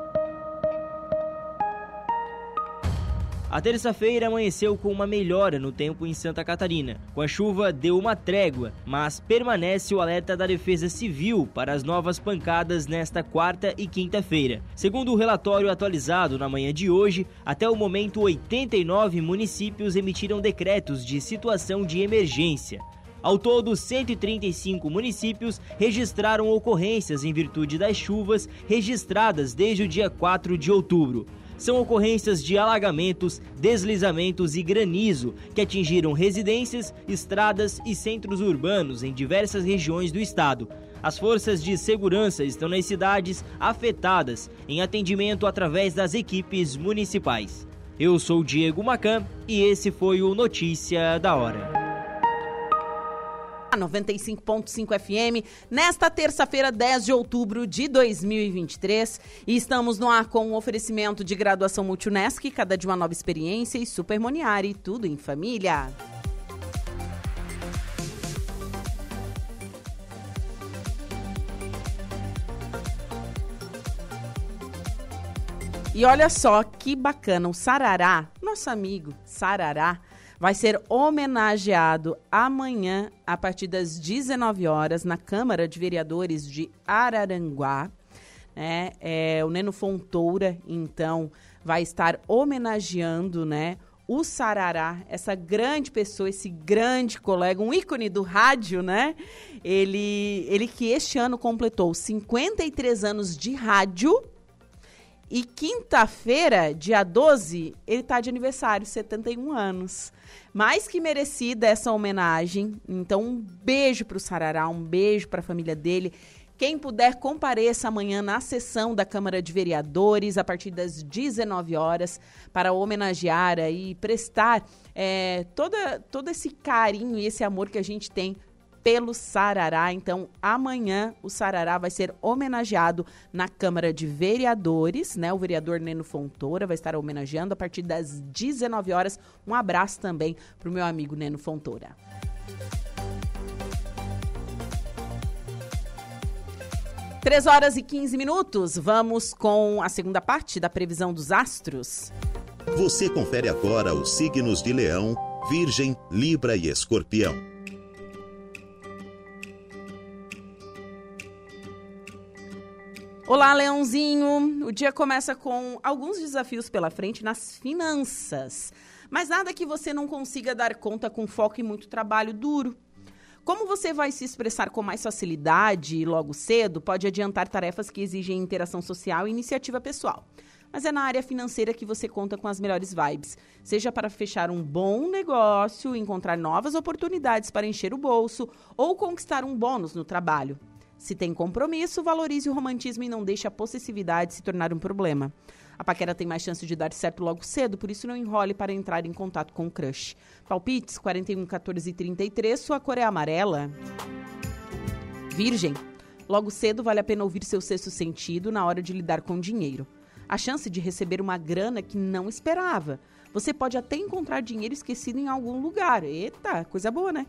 A terça-feira amanheceu com uma melhora no tempo em Santa Catarina. Com a chuva, deu uma trégua, mas permanece o alerta da Defesa Civil para as novas pancadas nesta quarta e quinta-feira. Segundo o relatório atualizado na manhã de hoje, até o momento 89 municípios emitiram decretos de situação de emergência. Ao todo, 135 municípios registraram ocorrências em virtude das chuvas registradas desde o dia 4 de outubro são ocorrências de alagamentos, deslizamentos e granizo que atingiram residências, estradas e centros urbanos em diversas regiões do estado. As forças de segurança estão nas cidades afetadas em atendimento através das equipes municipais. Eu sou Diego Macan e esse foi o Notícia da Hora. 95.5 FM, nesta terça-feira, 10 de outubro de 2023. E estamos no ar com o um oferecimento de graduação Multunesc, cada de uma nova experiência e Super Moniari, tudo em família. E olha só que bacana, o Sarará, nosso amigo Sarará, vai ser homenageado amanhã, a partir das 19 horas, na Câmara de Vereadores de Araranguá. Né? É, o Neno Fontoura, então, vai estar homenageando né, o Sarará, essa grande pessoa, esse grande colega, um ícone do rádio, né? Ele, ele que este ano completou 53 anos de rádio. E quinta-feira, dia 12, ele está de aniversário, 71 anos. Mais que merecida essa homenagem. Então, um beijo para o Sarará, um beijo para a família dele. Quem puder, compareça amanhã na sessão da Câmara de Vereadores, a partir das 19 horas, para homenagear e prestar é, toda, todo esse carinho e esse amor que a gente tem pelo Sarará. Então, amanhã o Sarará vai ser homenageado na Câmara de Vereadores, né? O vereador Neno Fontoura vai estar homenageando a partir das 19 horas. Um abraço também para o meu amigo Neno Fontoura. Três horas e 15 minutos. Vamos com a segunda parte da previsão dos astros. Você confere agora os signos de Leão, Virgem, Libra e Escorpião. Olá, Leãozinho! O dia começa com alguns desafios pela frente nas finanças. Mas nada que você não consiga dar conta com foco e muito trabalho duro. Como você vai se expressar com mais facilidade e logo cedo, pode adiantar tarefas que exigem interação social e iniciativa pessoal. Mas é na área financeira que você conta com as melhores vibes. Seja para fechar um bom negócio, encontrar novas oportunidades para encher o bolso ou conquistar um bônus no trabalho. Se tem compromisso, valorize o romantismo e não deixe a possessividade se tornar um problema. A paquera tem mais chance de dar certo logo cedo, por isso não enrole para entrar em contato com o crush. Palpites 41, 14 e 33, sua cor é amarela. Virgem. Logo cedo vale a pena ouvir seu sexto sentido na hora de lidar com dinheiro. A chance de receber uma grana que não esperava. Você pode até encontrar dinheiro esquecido em algum lugar. Eita, coisa boa, né?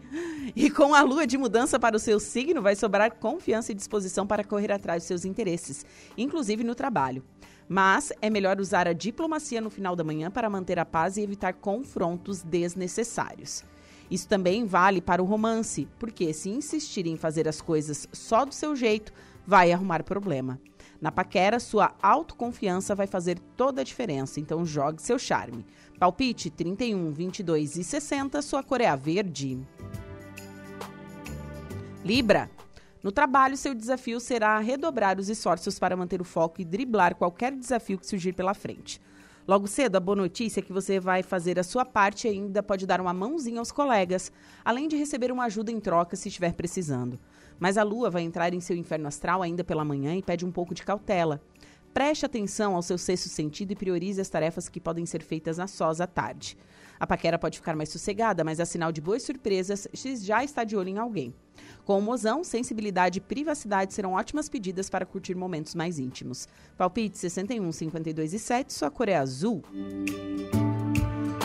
E com a lua de mudança para o seu signo, vai sobrar confiança e disposição para correr atrás dos seus interesses, inclusive no trabalho. Mas é melhor usar a diplomacia no final da manhã para manter a paz e evitar confrontos desnecessários. Isso também vale para o romance, porque se insistir em fazer as coisas só do seu jeito, vai arrumar problema. Na paquera, sua autoconfiança vai fazer toda a diferença, então jogue seu charme. Palpite 31, 22 e 60, sua cor é a verde. Libra. No trabalho, seu desafio será redobrar os esforços para manter o foco e driblar qualquer desafio que surgir pela frente. Logo cedo, a boa notícia é que você vai fazer a sua parte e ainda pode dar uma mãozinha aos colegas, além de receber uma ajuda em troca se estiver precisando. Mas a lua vai entrar em seu inferno astral ainda pela manhã e pede um pouco de cautela. Preste atenção ao seu sexto sentido e priorize as tarefas que podem ser feitas a sós à tarde. A paquera pode ficar mais sossegada, mas é sinal de boas surpresas se já está de olho em alguém. Com o mozão, sensibilidade e privacidade serão ótimas pedidas para curtir momentos mais íntimos. Palpite 61, 52 e 7, sua cor é azul.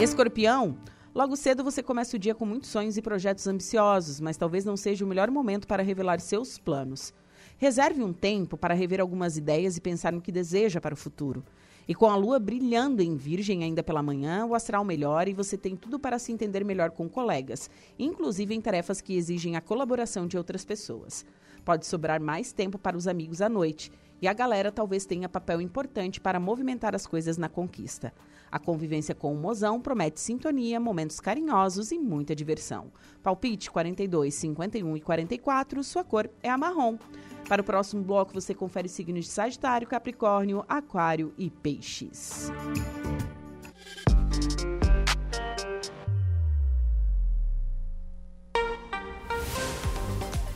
Escorpião, Logo cedo você começa o dia com muitos sonhos e projetos ambiciosos, mas talvez não seja o melhor momento para revelar seus planos. Reserve um tempo para rever algumas ideias e pensar no que deseja para o futuro. E com a lua brilhando em Virgem ainda pela manhã, o astral melhora e você tem tudo para se entender melhor com colegas, inclusive em tarefas que exigem a colaboração de outras pessoas. Pode sobrar mais tempo para os amigos à noite, e a galera talvez tenha papel importante para movimentar as coisas na conquista. A convivência com o mozão promete sintonia, momentos carinhosos e muita diversão. Palpite 42, 51 e 44, sua cor é a marrom. Para o próximo bloco, você confere signos de Sagitário, Capricórnio, Aquário e Peixes.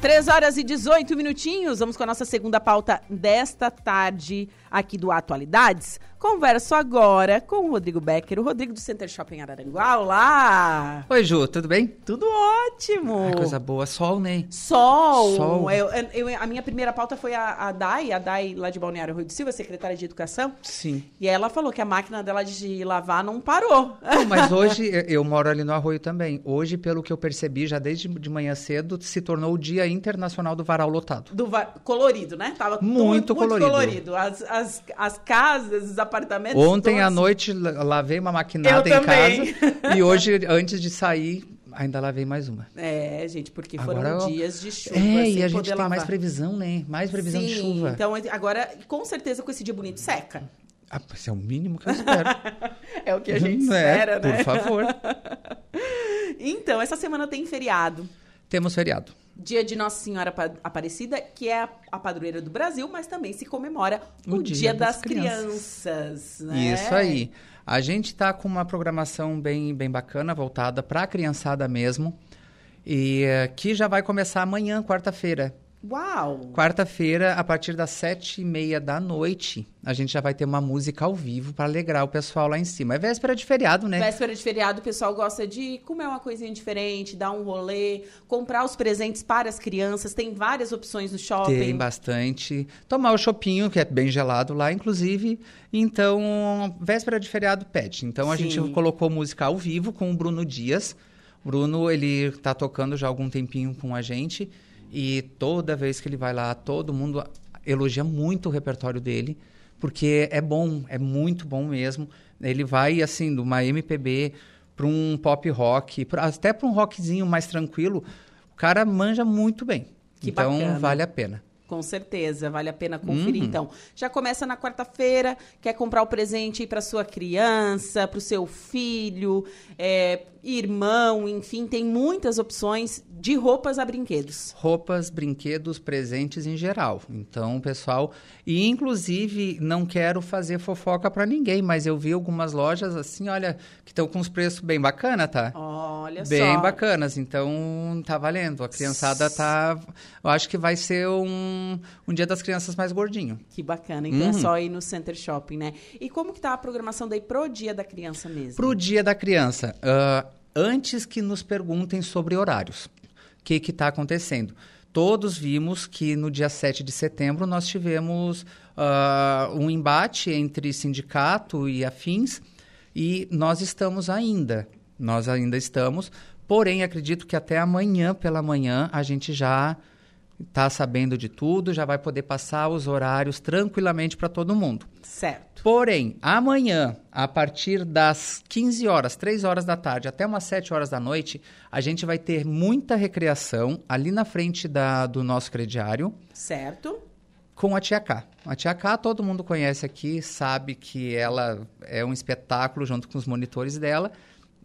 Três horas e 18 minutinhos. Vamos com a nossa segunda pauta desta tarde aqui do Atualidades. Converso agora com o Rodrigo Becker, o Rodrigo do Center Shopping Araranguá. Olá! Oi, Ju, tudo bem? Tudo ótimo! Ai, coisa boa. Sol, né? Sol! Sol. Eu, eu, a minha primeira pauta foi a, a Dai, a Dai lá de Balneário Rui do Silva, secretária de Educação. Sim. E ela falou que a máquina dela de lavar não parou. Não, mas hoje, eu moro ali no Arroio também. Hoje, pelo que eu percebi, já desde de manhã cedo, se tornou o Dia Internacional do Varal Lotado. Do va colorido, né? Tava muito, muito colorido. colorido. As, as, as casas, os apartamentos. Ontem todos. à noite lavei uma maquinada Eu em também. casa. E *laughs* hoje, antes de sair, ainda lavei mais uma. É, gente, porque Agora foram dias de chuva. É, e a gente tem lavar. mais previsão, né? Mais previsão Sim, de chuva. Então, agora, com certeza, com esse dia bonito, seca. Ah, esse é o mínimo que eu espero. *laughs* É o que a gente É, espera, né? Por favor. *laughs* Então, essa semana tem feriado. Temos feriado. Dia de Nossa Senhora Apa- Aparecida, que é a, padroeira do Brasil, mas também se comemora o, O Dia, Dia das, das Crianças. né? Isso aí. A gente está com uma programação bem, bem bacana, voltada para a criançada mesmo. E eh, que já vai começar amanhã, quarta-feira. Uau! Quarta-feira, a partir das sete e meia da noite, a gente já vai ter uma música ao vivo para alegrar o pessoal lá em cima. É véspera de feriado, né? Véspera de feriado, o pessoal gosta de comer uma coisinha diferente, dar um rolê, comprar os presentes para as crianças. Tem várias opções no shopping. Tem bastante. Tomar o chopinho, que é bem gelado lá, inclusive. Então, véspera de feriado pede. Então, a Sim. gente colocou música ao vivo com o Bruno Dias. Bruno, ele tá tocando já há algum tempinho com a gente. E toda vez que ele vai lá, todo mundo elogia muito o repertório dele, porque é bom, é muito bom mesmo. Ele vai, assim, de uma MPB para um pop rock, pra- até para um rockzinho mais tranquilo. O cara manja muito bem. Que então, bacana. vale a pena. Com certeza, vale a pena conferir. Uhum. Então, já começa na quarta-feira, quer comprar o presente para sua criança, para o seu filho, é, irmão, enfim, tem muitas opções de roupas a brinquedos. roupas, brinquedos, presentes em geral. Então, pessoal, e inclusive não quero fazer fofoca para ninguém, mas eu vi algumas lojas assim, olha, que estão com os preços bem bacana, tá? Olha bem só. bacanas, então tá valendo. A criançada tá, eu acho que vai ser um, um dia das crianças mais gordinho. Que bacana. Então é Uhum. só ir no Center Shopping, né? E como que tá a programação daí pro Dia da Criança mesmo? Pro Dia da Criança, ah, antes que nos perguntem sobre horários, o que está acontecendo? Todos vimos que no dia 7 de setembro nós tivemos ah, um embate entre sindicato e afins e nós estamos ainda, nós ainda estamos, porém acredito que até amanhã pela manhã a gente já está sabendo de tudo, já vai poder passar os horários tranquilamente para todo mundo. Certo. Porém, amanhã, a partir das 15 horas, 3 horas da tarde, até umas 7 horas da noite, a gente vai ter muita recreação ali na frente da, do nosso crediário Certo. com a Tia K. A Tia K todo mundo conhece aqui, sabe que ela é um espetáculo junto com os monitores dela.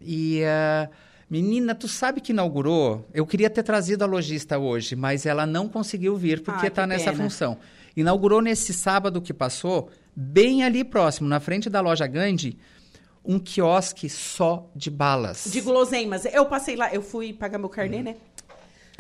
E, ah, menina, tu sabe que inaugurou? Eu queria ter trazido a lojista hoje, mas ela não conseguiu vir porque Ah, está que nessa pena. função. Inaugurou nesse sábado que passou, bem ali próximo, na frente da loja Gandhi, um quiosque só de balas. De guloseimas. Eu passei lá, eu fui pagar meu carnê, né?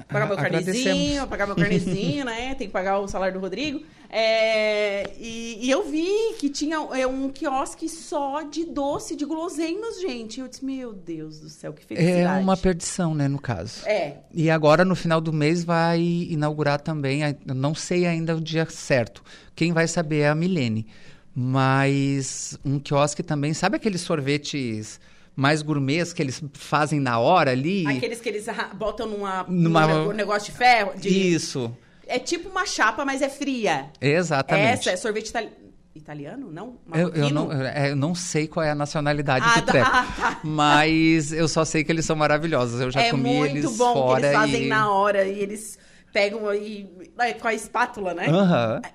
Pagar meu carnezinho, pagar meu carnezinho, né? Tem que pagar o salário do Rodrigo. É, e, e eu vi que tinha é, um quiosque só de doce, de guloseimas, gente. Eu disse, meu Deus do céu, que É felicidade. uma perdição, né, no caso. É, E agora, no final do mês, vai inaugurar também, eu não sei ainda o dia certo. Quem vai saber é a Milene. Mas um quiosque também, sabe aqueles sorvetes mais gourmets que eles fazem na hora ali? aqueles que eles botam numa, Numa- num negócio de ferro. de- Isso, É tipo uma chapa, mas é fria. exatamente. Essa é sorvete itali- italiano? Não? Eu, eu não, é, eu não sei qual é a nacionalidade Ah, do tá- treco, *laughs* ah, tá. mas eu só sei que eles são maravilhosos. Eu já é comi muito eles bom fora que eles fazem e... na hora e eles pegam aí é, com a espátula, né?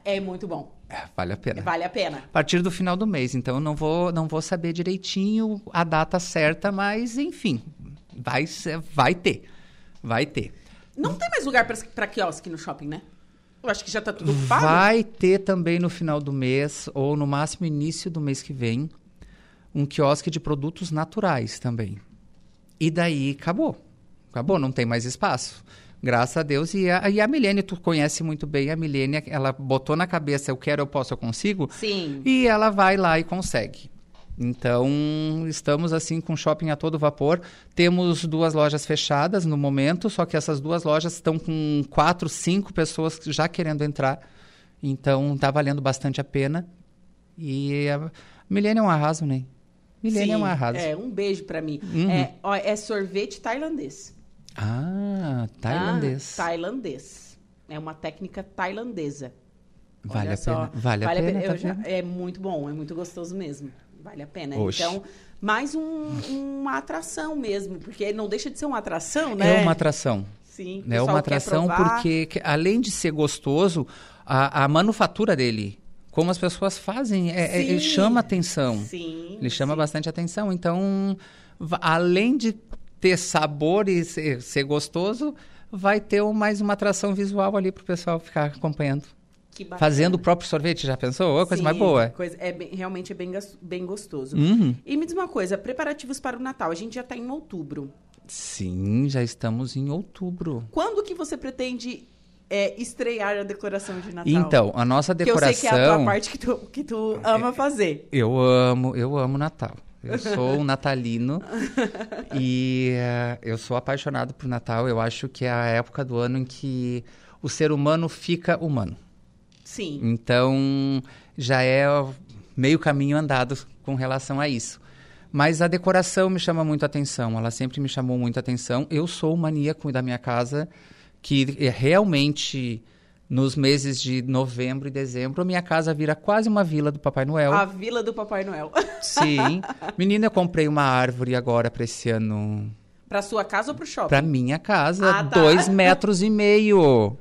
É muito bom. É, vale a pena. Vale a pena. A partir do final do mês, então eu não vou, não vou saber direitinho a data certa, mas enfim, vai, vai ter. Vai ter. Não tem mais lugar pra quiosque no shopping, né? Eu acho que já tá tudo ocupado. Vai ter também no final do mês, ou no máximo início do mês que vem, um quiosque de produtos naturais também. E daí acabou. Acabou, não tem mais espaço. Graças a Deus. E a, e a Milene, tu conhece muito bem a Milene, ela botou na cabeça eu quero, eu posso, eu consigo. Sim. E ela vai lá e consegue. Então, estamos assim com shopping a todo vapor. Temos duas lojas fechadas no momento, só que essas duas lojas estão com quatro, cinco pessoas já querendo entrar. Então, tá valendo bastante a pena. E a Milene é um arraso, né? Milene é um Sim, arraso. É, um beijo pra mim. Uhum. É, ó, é sorvete tailandês. Ah, tailandês. Ah, tailandês. É uma técnica tailandesa. Vale Olha a só. pena. Vale, a pena, tá Eu já- é muito bom, é muito gostoso mesmo. Vale a pena. Então, mais um- uma atração mesmo, porque não deixa de ser uma atração, né? É uma atração. Sim. É uma atração porque, que- além de ser gostoso, a, a manufatura dele, como as pessoas fazem, é- é- ele Sim. chama atenção. Sim. Ele chama bastante atenção. Então, além de ter sabor e ser, ser gostoso, vai ter um- mais uma atração visual ali para o pessoal ficar acompanhando. Que bacana. Fazendo o próprio sorvete, já pensou? Ô, coisa Sim, mais boa. coisa- é bem- realmente é bem, bem gostoso. Uhum. E me diz uma coisa, preparativos para o Natal. A gente já está em outubro. Sim, já estamos em outubro. Quando que você pretende é estrear a decoração de Natal? Então, a nossa decoração. Que eu sei que é a tua parte que tu, que tu ama fazer. Eu amo, eu amo Natal. Eu sou um natalino *laughs* e uh, eu sou apaixonado por Natal. Eu acho que é a época do ano em que o ser humano fica humano. Sim. Então, já é meio caminho andado com relação a isso. Mas a decoração me chama muito a atenção, ela sempre me chamou muito a atenção. Eu sou o maníaco da minha casa, que é realmente nos meses de novembro e dezembro, a minha casa vira quase uma vila do Papai Noel. A vila do Papai Noel. *laughs* Sim. Menina, eu comprei uma árvore agora para esse ano. Para sua casa ou para o shopping? Para minha casa, ah, tá. dois metros e meio.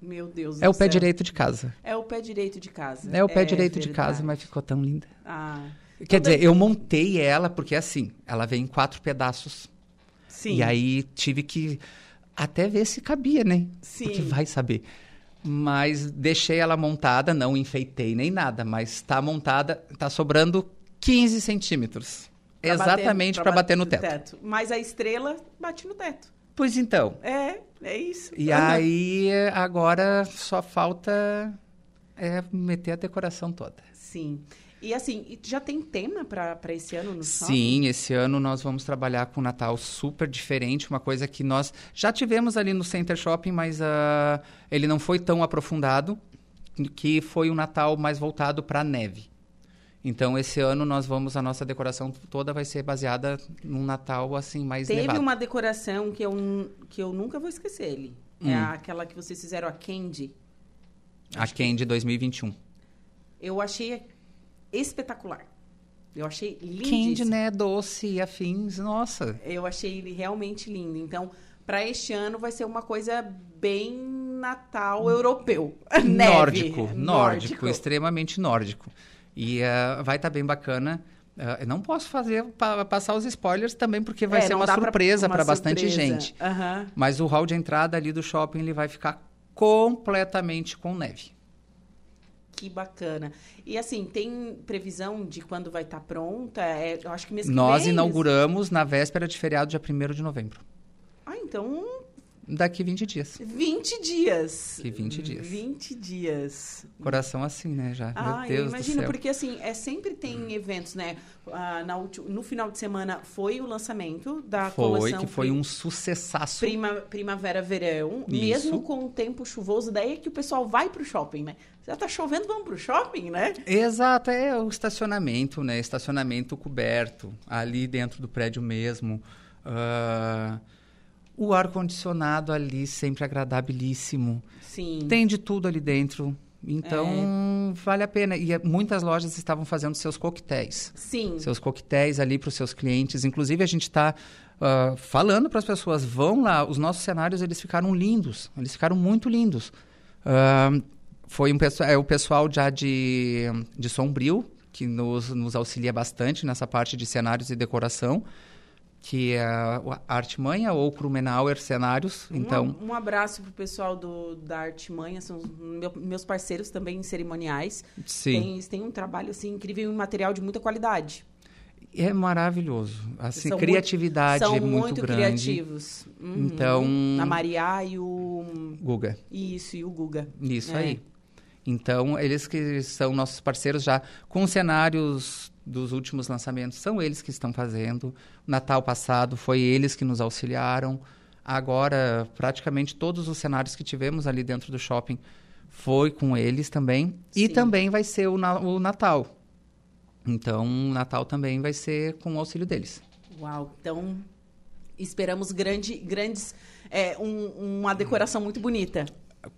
Meu Deus É o pé céu. direito de casa. É o pé direito de casa. É o pé é direito verdade. de casa, mas ficou tão linda. Ah. Quer dizer, eu montei ela porque assim, ela vem em quatro pedaços. Sim. E aí tive que até ver se cabia, né? Sim. Porque vai saber. Mas deixei ela montada, não enfeitei nem nada, mas está montada, está sobrando 15 centímetros. Pra exatamente para bater, bater, no teto. teto. Mas a estrela bate no teto. Pois então. É, é isso. E uhum. aí, agora só falta é, meter a decoração toda. Sim. E assim, já tem tema para esse ano no shopping? Sim, esse ano nós vamos trabalhar com um Natal super diferente, uma coisa que nós já tivemos ali no Center Shopping, mas uh, ele não foi tão aprofundado, que foi um Natal mais voltado para a neve. Então, esse ano nós vamos, a nossa decoração toda vai ser baseada num Natal, assim, mais Teve nevado. uma decoração que eu, que eu nunca vou esquecer ele. É hum. É aquela que vocês fizeram, a Candy. A Candy que... 2021. Eu achei espetacular. Eu achei lindo. Candy, né? Doce e afins, nossa. Eu achei ele realmente lindo. Então, para este ano vai ser uma coisa bem Natal europeu. *laughs* Nórdico, nórdico, nórdico, extremamente nórdico. E uh, vai estar tá bem bacana. Uh, eu não posso fazer pa, passar os spoilers também, porque vai é, ser uma surpresa para bastante gente. Uhum. Mas o hall de entrada ali do shopping ele vai ficar completamente com neve. Que bacana. E assim, tem previsão de quando vai estar tá pronta? É, eu acho que mês que Nós vem, inauguramos na véspera de feriado, dia 1 de novembro. Ah, então Daqui 20 dias. 20 dias. Que 20 dias. 20 dias. Coração assim, né, já. Ah, Meu Deus eu imagino, do céu. porque assim, é, sempre tem eventos, né? Ah, na no final de semana foi o lançamento da foi, coleção. que foi um sucessaço. Prima, Primavera-verão. Mesmo com o tempo chuvoso, daí é que o pessoal vai pro shopping, né? Já tá chovendo, vamos pro shopping, né? Exato, é o estacionamento, né? Estacionamento coberto, ali dentro do prédio mesmo. Uh o ar-condicionado ali sempre agradabilíssimo. Sim. Tem de tudo ali dentro. Então, é. vale a pena. E é, muitas lojas estavam fazendo seus coquetéis. Sim. Seus coquetéis ali para os seus clientes. Inclusive, a gente está uh, falando para as pessoas, vão lá. Os nossos cenários, eles ficaram lindos. Eles ficaram muito lindos. Uh, foi um, é o pessoal já de, de Sombrio, que nos, nos auxilia bastante nessa parte de cenários e decoração que é a Artimanha ou Krumenauer Cenários. Então, um, um abraço para o pessoal do, da Artimanha, são meu, meus parceiros também em cerimoniais. Sim. Tem, eles têm um trabalho assim, incrível e um material de muita qualidade. É maravilhoso. Assim, são criatividade muito, é muito, muito grande. criativos. Uhum. Então, a Maria e o Guga. Isso, e o Guga. Isso é. aí. Então, eles que são nossos parceiros já com cenários dos últimos lançamentos são eles que estão fazendo. O Natal passado foi eles que nos auxiliaram. Agora, praticamente todos os cenários que tivemos ali dentro do shopping foi com eles também. Sim. E também vai ser o, o Natal. Então, o Natal também vai ser com o auxílio deles. Uau! Então, esperamos grande, grandes. É, um, uma decoração muito bonita.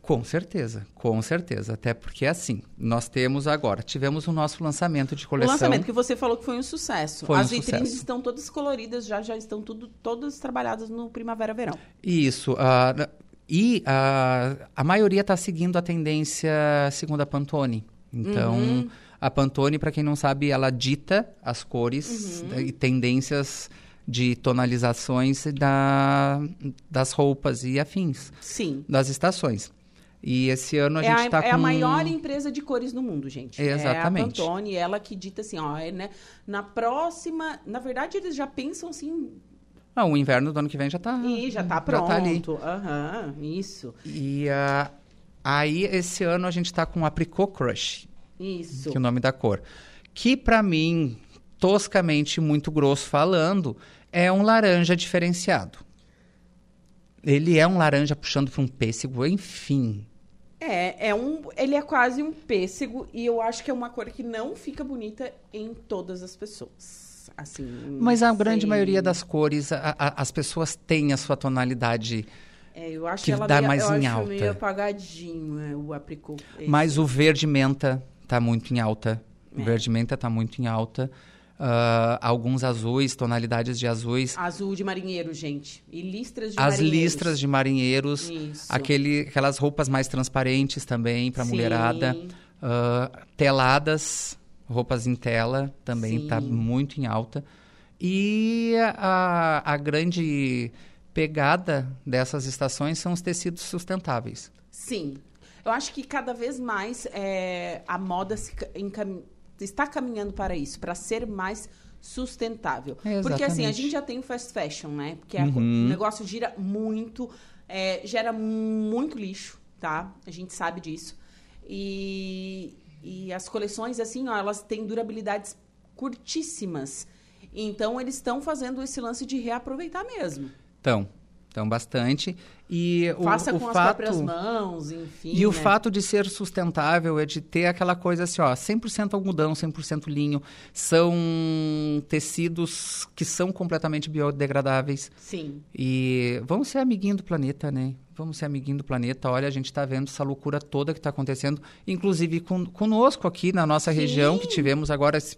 Com certeza, com certeza. Até porque, assim, nós temos agora, tivemos o nosso lançamento de coleção. O lançamento que você falou que foi um sucesso. Foi As um vitrines sucesso. estão todas coloridas, já, já estão tudo, todas trabalhadas no Primavera-Verão. Isso. Uh, e uh, a maioria está seguindo a tendência segundo a Pantone. Então, uhum. a Pantone, para quem não sabe, ela dita as cores uhum. e tendências de tonalizações da, das roupas e afins. Sim. Das estações. E esse ano a é gente está com... É a maior empresa de cores no mundo, gente. Exatamente. É a Pantone, ela que dita assim, ó, é, né, na próxima... Na verdade, eles já pensam assim Ah, o inverno do ano que vem já está E já tá pronto. Aham, isso. E uh, aí, esse ano, a gente está com o Apricot Crush. Isso. Que é o nome da cor. Que, para mim, toscamente, muito grosso falando, é um laranja diferenciado. Ele é um laranja puxando para um pêssego, enfim. É, é um, ele é quase um pêssego e eu acho que é uma cor que não fica bonita em todas as pessoas. Assim, Mas a grande maioria das cores, a, a, as pessoas têm a sua tonalidade é, eu acho que ela dá meio, mais eu em acho alta. meio apagadinho é, o apricot. Mas o verde menta está muito em alta. O É. verde menta está muito em alta. Ah, alguns azuis, tonalidades de azuis. Azul de marinheiro, gente. E listras de As marinheiros. listras de marinheiros, Isso. aquele, aquelas roupas mais transparentes também para mulherada, Ah, teladas, roupas em tela também está muito em alta. E a, a grande pegada dessas estações são os tecidos sustentáveis. Sim. Eu acho que cada vez mais é, a moda se ca- encam- está caminhando para isso, para ser mais sustentável. É, Porque assim, a exatamente. gente já tem o fast fashion, né? Porque a Uhum. o negócio gira muito, é, gera muito lixo, tá? A gente sabe disso. E, e as coleções, assim, ó, elas têm durabilidades curtíssimas. Então, eles estão fazendo esse lance de reaproveitar mesmo. Então, então bastante. E o, Faça o com as fato... próprias mãos, enfim. E o né? fato de ser sustentável é de ter aquela coisa assim, ó, 100% algodão, 100% linho, são tecidos que são completamente biodegradáveis. Sim. E vamos ser amiguinho do planeta, né? Vamos ser amiguinho do planeta. Olha, a gente está vendo essa loucura toda que está acontecendo, inclusive com, conosco aqui na nossa região, que tivemos agora esse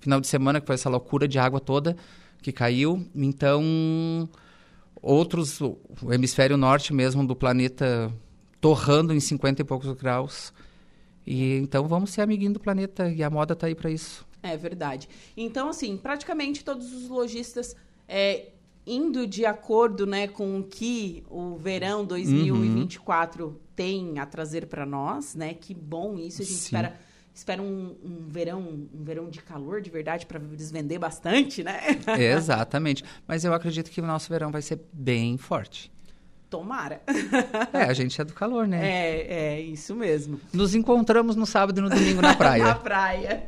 final de semana, que foi essa loucura de água toda que caiu. Então, outros, o hemisfério norte mesmo do planeta torrando em 50 e poucos graus. E então vamos ser amiguinho do planeta e a moda está aí para isso. É verdade. Então, assim, praticamente todos os lojistas é, indo de acordo né, com o que o verão 2024 tem a trazer para nós, né? Que bom isso. A gente Sim. espera, espera um, um verão um verão de calor de verdade para eles vender bastante, né? Exatamente. Mas eu acredito que o nosso verão vai ser bem forte. Tomara. É, a gente é do calor, né? É, é isso mesmo. Nos encontramos no sábado e no domingo na *laughs* na praia. praia.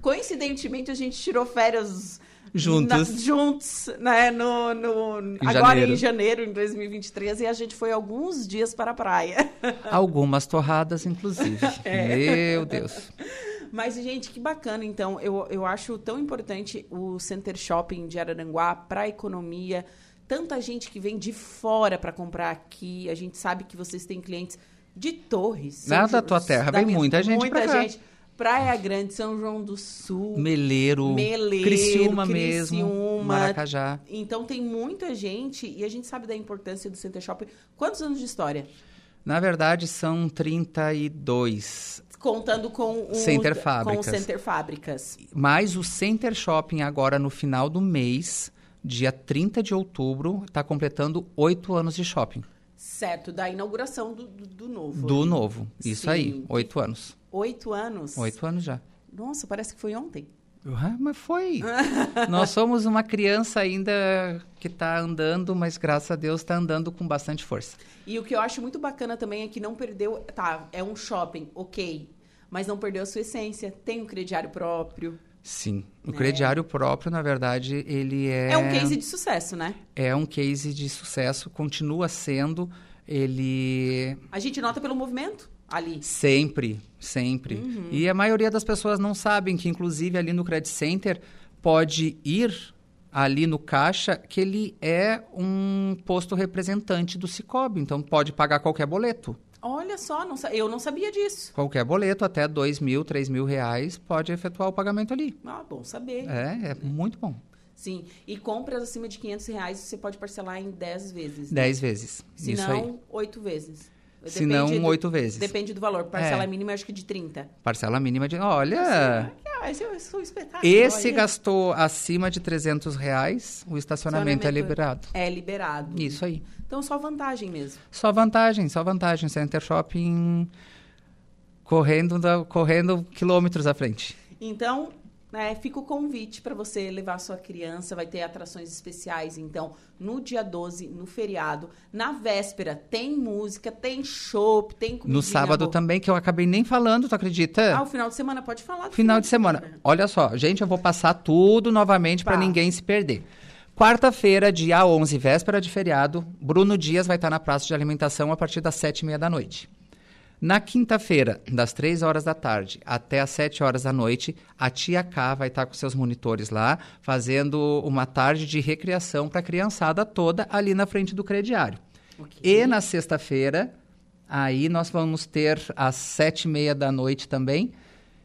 Coincidentemente, a gente tirou férias Juntos. na- juntos, né? No, no, Em agora janeiro. em janeiro, em 2023, e a gente foi alguns dias para a praia. *laughs* Algumas torradas, inclusive. *laughs* É. Meu Deus. Mas, gente, que bacana. Então, eu, eu acho tão importante o Center Shopping de Araranguá para a economia. Tanta gente que vem de fora para comprar aqui. A gente sabe que vocês têm clientes de Torres. Lá da tua terra, da vem minha- muita gente Muita pra cá. Praia Grande, São João do Sul. Meleiro, Meleiro, Criciúma mesmo, Criciúma. Maracajá. Então tem muita gente e a gente sabe da importância do Center Shopping. Quantos anos de história? Na verdade, são 32. Contando com o Center com o Fábricas. Center Fábricas. Mas o Center Shopping, agora no final do mês, dia 30 de outubro, está completando oito anos de shopping. Certo, da inauguração do, do, do novo. Do novo. Isso Sim. aí, oito anos. Oito anos? Oito anos já. Nossa, parece que foi ontem. Ah, mas foi. *laughs* Nós somos uma criança ainda que está andando, mas graças a Deus está andando com bastante força. E o que eu acho muito bacana também é que não perdeu. Tá, é um shopping, ok. Mas não perdeu a sua essência. Tem um crediário próprio. Sim. O Né? crediário próprio, na verdade, ele é... É um case de sucesso, né? É um case de sucesso, continua sendo. Ele A gente nota pelo movimento ali. sempre, sempre. Uhum. E a maioria das pessoas não sabem que, inclusive, ali no Credit Center, pode ir ali no caixa que ele é um posto representante do Cicobi. Então, pode pagar qualquer boleto. Olha só, não eu não sabia disso. Qualquer boleto, até dois mil, três mil reais, pode efetuar o pagamento ali. Ah, bom saber. É, é muito bom. Sim. E compras acima de 500 reais você pode parcelar em 10 vezes. né? Dez vezes. Se Isso aí. não, 8 vezes. Se não, oito vezes. Depende do valor. Parcela É. mínima, acho que de 30. Parcela mínima de. Olha! Ah, esse é esse é um. Esse olha. gastou acima de 300 reais, o estacionamento é liberado. É liberado. Isso aí. Então, só vantagem mesmo. Só vantagem, só vantagem. Center Shopping correndo, correndo quilômetros à frente. Então, né, fica o convite para você levar sua criança. Vai ter atrações especiais, então, no dia 12, no feriado. Na véspera, tem música, tem show, tem comida. No sábado também, que eu acabei nem falando, tu acredita? Ah, o final de semana, pode falar final, final de semana. semana. Olha só, gente, eu vou passar tudo novamente tá. para ninguém se perder. Quarta-feira, dia 11, véspera de feriado, Bruno Dias vai estar na praça de alimentação a partir das sete e meia da noite. Na quinta-feira, das 3 horas da tarde até as 7 horas da noite, a tia K vai estar com seus monitores lá, fazendo uma tarde de recreação para a criançada toda ali na frente do crediário. Okay. E na sexta-feira, aí nós vamos ter às sete e meia da noite também,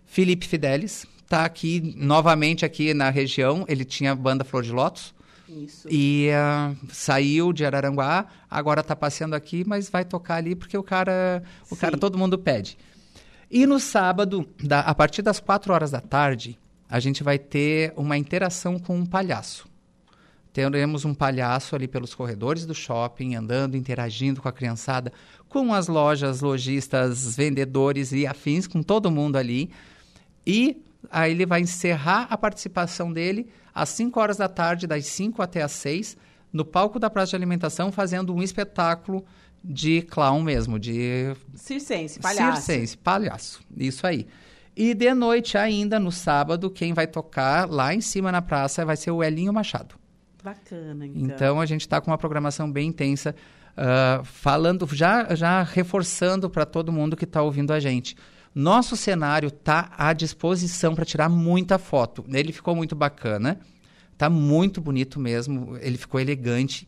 Felipe Fidelis, está aqui novamente aqui na região, ele tinha banda Flor de Lótus, isso. E uh, saiu de Araranguá, agora está passeando aqui, mas vai tocar ali porque o cara, o Sim. cara todo mundo pede. E no sábado, da, a partir das 4 horas da tarde, a gente vai ter uma interação com um palhaço. Teremos um palhaço ali pelos corredores do shopping, andando, interagindo com a criançada, com as lojas, lojistas, vendedores e afins, com todo mundo ali. E aí ele vai encerrar a participação dele às 5 horas da tarde, das 5 até às 6, no palco da Praça de Alimentação, fazendo um espetáculo de clown mesmo, de... Circense, palhaço. Circense, palhaço, isso aí. E de noite ainda, no sábado, quem vai tocar lá em cima na praça vai ser o Elinho Machado. Bacana, então. Então, a gente está com uma programação bem intensa, uh, falando, já, já reforçando para todo mundo que está ouvindo a gente. Nosso cenário tá à disposição para tirar muita foto. Ele ficou muito bacana, tá muito bonito mesmo, ele ficou elegante.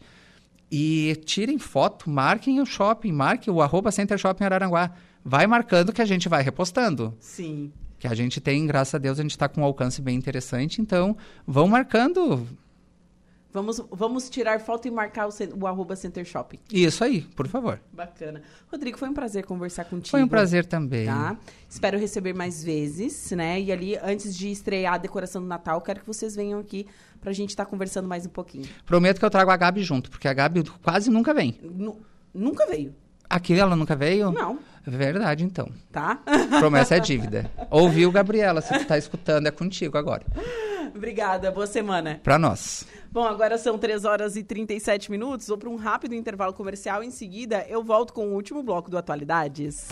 E tirem foto, marquem o shopping, marquem o arroba Center Shopping Araranguá. Vai marcando que a gente vai repostando. Sim. Que a gente tem, graças a Deus, a gente está com um alcance bem interessante. Então, vão marcando, Vamos, vamos tirar foto e marcar o, o arroba Center Shopping. Isso aí, por favor. Bacana. Rodrigo, foi um prazer conversar contigo. Foi um prazer também. Tá? Espero receber mais vezes, né? E ali, antes de estrear a decoração do Natal, quero que vocês venham aqui pra gente estar tá conversando mais um pouquinho. Prometo que eu trago a Gabi junto, porque a Gabi quase nunca vem. nunca veio. Aqui ela nunca veio? Não. Verdade, então. Tá? *laughs* Promessa é dívida. Ouviu, Gabriela? Se tu tá escutando, é contigo agora. Obrigada. Boa semana. Pra nós. Bom, agora são 3 horas e 37 minutos. Vou para um rápido intervalo comercial. Em seguida, eu volto com o último bloco do Atualidades.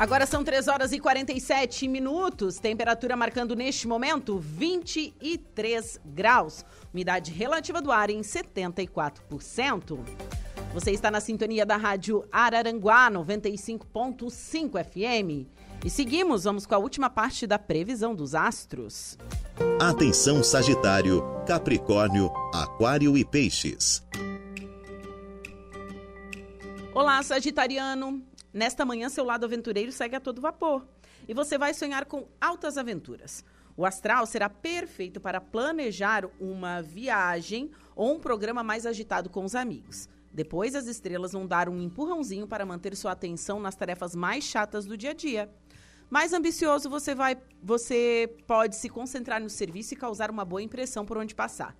Agora são 3 horas e 47 minutos. Temperatura marcando neste momento 23 graus. Umidade relativa do ar em 74%. Você está na sintonia da Rádio Araranguá 95.5 FM. E seguimos, vamos com a última parte da previsão dos astros. Atenção Sagitário, Capricórnio, Aquário e Peixes. Olá, Sagitariano. Nesta manhã, seu lado aventureiro segue a todo vapor e você vai sonhar com altas aventuras. O astral será perfeito para planejar uma viagem ou um programa mais agitado com os amigos. Depois, as estrelas vão dar um empurrãozinho para manter sua atenção nas tarefas mais chatas do dia a dia. Mais ambicioso, você vai, você pode se concentrar no serviço e causar uma boa impressão por onde passar.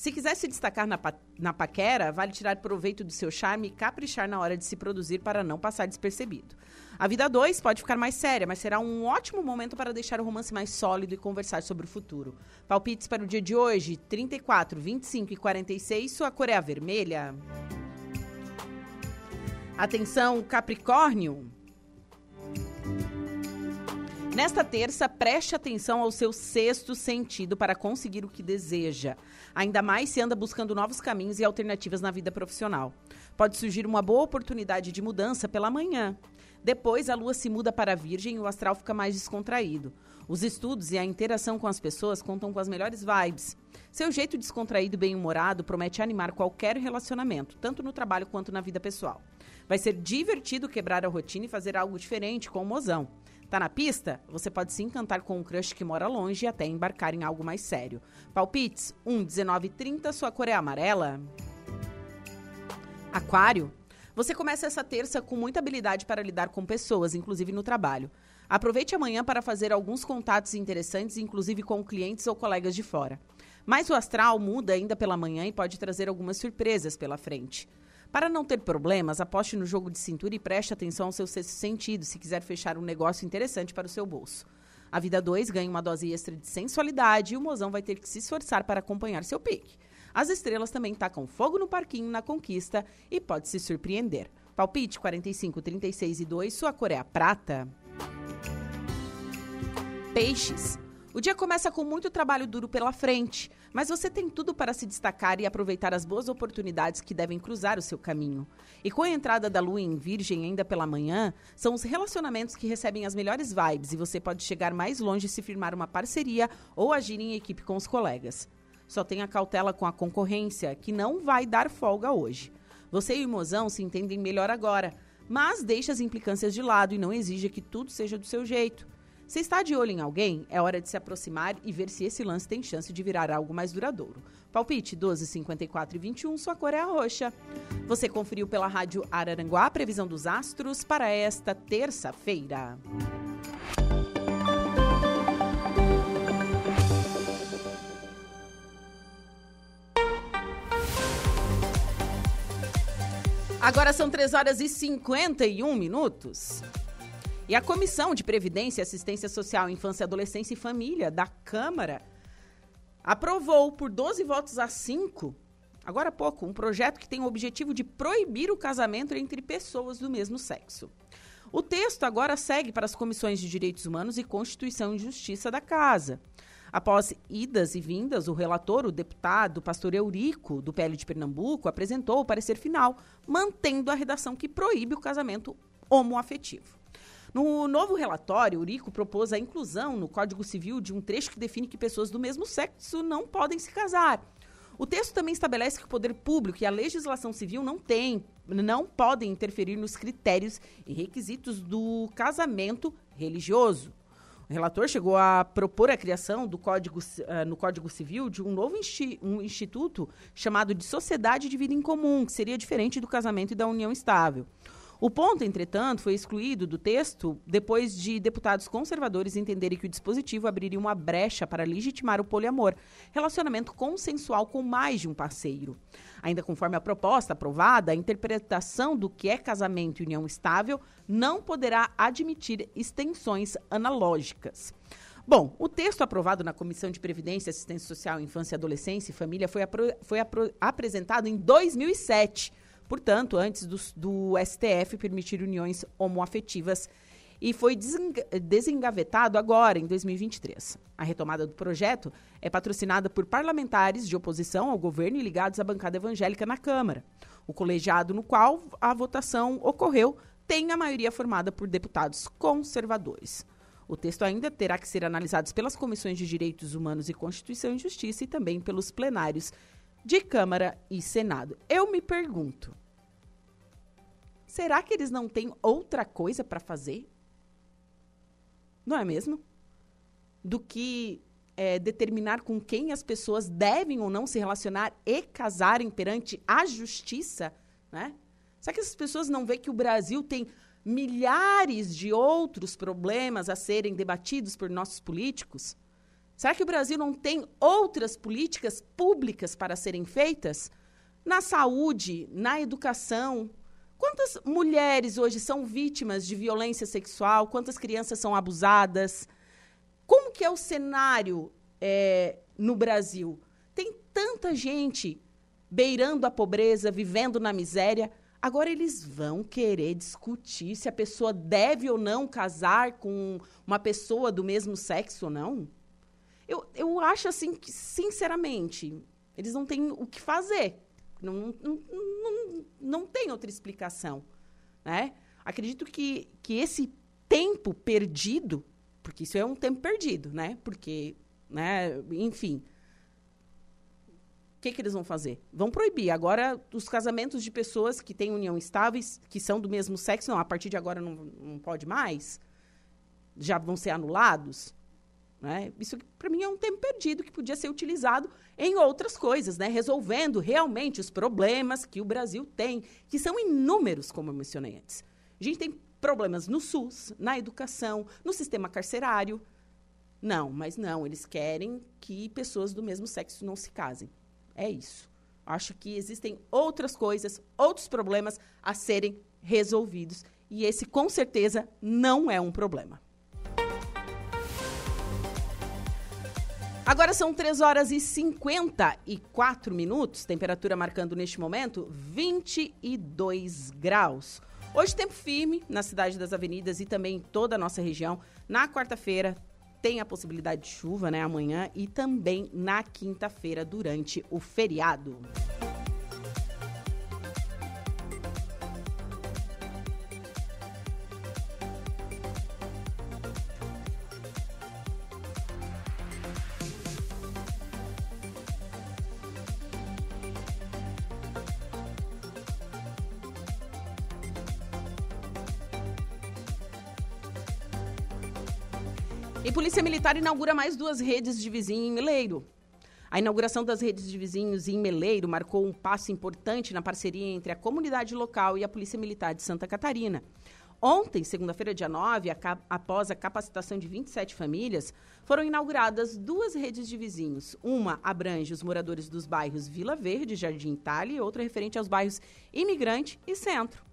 Se quiser se destacar na, na paquera, vale tirar proveito do seu charme e caprichar na hora de se produzir para não passar despercebido. A vida 2 pode ficar mais séria, mas será um ótimo momento para deixar o romance mais sólido e conversar sobre o futuro. Palpites para o dia de hoje: 34, 25 e 46. Sua cor é a vermelha. Atenção, Capricórnio. Nesta terça, preste atenção ao seu sexto sentido para conseguir o que deseja. Ainda mais se anda buscando novos caminhos e alternativas na vida profissional. Pode surgir uma boa oportunidade de mudança pela manhã. Depois, a lua se muda para a Virgem e o astral fica mais descontraído. Os estudos e a interação com as pessoas contam com as melhores vibes. Seu jeito descontraído e bem-humorado promete animar qualquer relacionamento, tanto no trabalho quanto na vida pessoal. Vai ser divertido quebrar a rotina e fazer algo diferente com o mozão. Tá na pista? Você pode se encantar com um crush que mora longe e até embarcar em algo mais sério. Palpites 1, 19 30, sua cor é amarela. Aquário. Você começa essa terça com muita habilidade para lidar com pessoas, inclusive no trabalho. Aproveite amanhã para fazer alguns contatos interessantes, inclusive com clientes ou colegas de fora. Mas o astral muda ainda pela manhã e pode trazer algumas surpresas pela frente. Para não ter problemas, aposte no jogo de cintura e preste atenção ao seu sexto sentido se quiser fechar um negócio interessante para o seu bolso. A Vida 2 ganha uma dose extra de sensualidade e o mozão vai ter que se esforçar para acompanhar seu pique. As estrelas também tacam fogo no parquinho na conquista e pode se surpreender. Palpite 45, 36 e 2, sua cor é a prata. Peixes. O dia começa com muito trabalho duro pela frente, mas você tem tudo para se destacar e aproveitar as boas oportunidades que devem cruzar o seu caminho. E com a entrada da lua em Virgem ainda pela manhã, são os relacionamentos que recebem as melhores vibes e você pode chegar mais longe se firmar uma parceria ou agir em equipe com os colegas. Só tenha cautela com a concorrência, que não vai dar folga hoje. Você e o mozão se entendem melhor agora, mas deixe as implicâncias de lado e não exija que tudo seja do seu jeito. Se está de olho em alguém, é hora de se aproximar e ver se esse lance tem chance de virar algo mais duradouro. Palpite 12, 54 e 21, sua cor é a roxa. Você conferiu pela Rádio Araranguá a previsão dos astros para esta terça-feira. Agora são 3 horas e 51 minutos. E a Comissão de Previdência, Assistência Social, Infância, Adolescência e Família da Câmara aprovou por 12 votos a 5, agora há pouco, um projeto que tem o objetivo de proibir o casamento entre pessoas do mesmo sexo. O texto agora segue para as comissões de Direitos Humanos e Constituição e Justiça da Casa. Após idas e vindas, o relator, o deputado pastor Eurico, do PL de Pernambuco, apresentou o parecer final, mantendo a redação que proíbe o casamento homoafetivo. No novo relatório, Urico propôs a inclusão no Código Civil de um trecho que define que pessoas do mesmo sexo não podem se casar. O texto também estabelece que o poder público e a legislação civil não têm, não podem interferir nos critérios e requisitos do casamento religioso. O relator chegou a propor a criação do código, uh, no Código Civil de um novo insti um instituto chamado de Sociedade de Vida em Comum, que seria diferente do casamento e da união estável. O ponto, entretanto, foi excluído do texto depois de deputados conservadores entenderem que o dispositivo abriria uma brecha para legitimar o poliamor, relacionamento consensual com mais de um parceiro. Ainda conforme a proposta aprovada, a interpretação do que é casamento e união estável não poderá admitir extensões analógicas. Bom, o texto aprovado na Comissão de Previdência, Assistência Social, Infância, Adolescência e Família foi, foi apresentado em 2007 portanto, antes do, do STF permitir uniões homoafetivas e foi desengavetado agora, em 2023. A retomada do projeto é patrocinada por parlamentares de oposição ao governo e ligados à bancada evangélica na Câmara. O colegiado no qual a votação ocorreu tem a maioria formada por deputados conservadores. O texto ainda terá que ser analisado pelas comissões de Direitos Humanos e Constituição e Justiça e também pelos plenários de Câmara e Senado. Eu me pergunto, será que eles não têm outra coisa para fazer? Não é mesmo? Do que é, determinar com quem as pessoas devem ou não se relacionar e casarem perante a justiça, né? Será que essas pessoas não veem que o Brasil tem milhares de outros problemas a serem debatidos por nossos políticos? Será que o Brasil não tem outras políticas públicas para serem feitas? Na saúde, na educação. Quantas mulheres hoje são vítimas de violência sexual? Quantas crianças são abusadas? Como que é o cenário é, no Brasil? Tem tanta gente beirando a pobreza, vivendo na miséria. Agora eles vão querer discutir se a pessoa deve ou não casar com uma pessoa do mesmo sexo ou não? Eu, eu acho assim que, sinceramente, eles não têm o que fazer. Não, não, não, não tem outra explicação. Né? Acredito que, que esse tempo perdido, porque isso é um tempo perdido, né? Porque, né, enfim. O que, que eles vão fazer? Vão proibir. Agora, os casamentos de pessoas que têm união estáveis, que são do mesmo sexo, não, a partir de agora não, não pode mais? Já vão ser anulados? Né? Isso, para mim, é um tempo perdido que podia ser utilizado em outras coisas, né? resolvendo realmente os problemas que o Brasil tem, que são inúmeros, como eu mencionei antes. A gente tem problemas no SUS, na educação, no sistema carcerário. Não, mas não, eles querem que pessoas do mesmo sexo não se casem. É isso. Acho que existem outras coisas, outros problemas a serem resolvidos. E esse, com certeza, não é um problema. Agora são 3 horas e 54 minutos, temperatura marcando neste momento 22 graus. Hoje, tempo firme na cidade das avenidas e também em toda a nossa região. Na quarta-feira, tem a possibilidade de chuva, né? Amanhã e também na quinta-feira, durante o feriado. Polícia Militar inaugura mais duas redes de vizinho em Meleiro. A inauguração das redes de vizinhos em Meleiro marcou um passo importante na parceria entre a comunidade local e a Polícia Militar de Santa Catarina. Ontem, segunda-feira, dia 9, a após a capacitação de 27 famílias, foram inauguradas duas redes de vizinhos. Uma abrange os moradores dos bairros Vila Verde, Jardim Itália, e outra referente aos bairros Imigrante e Centro.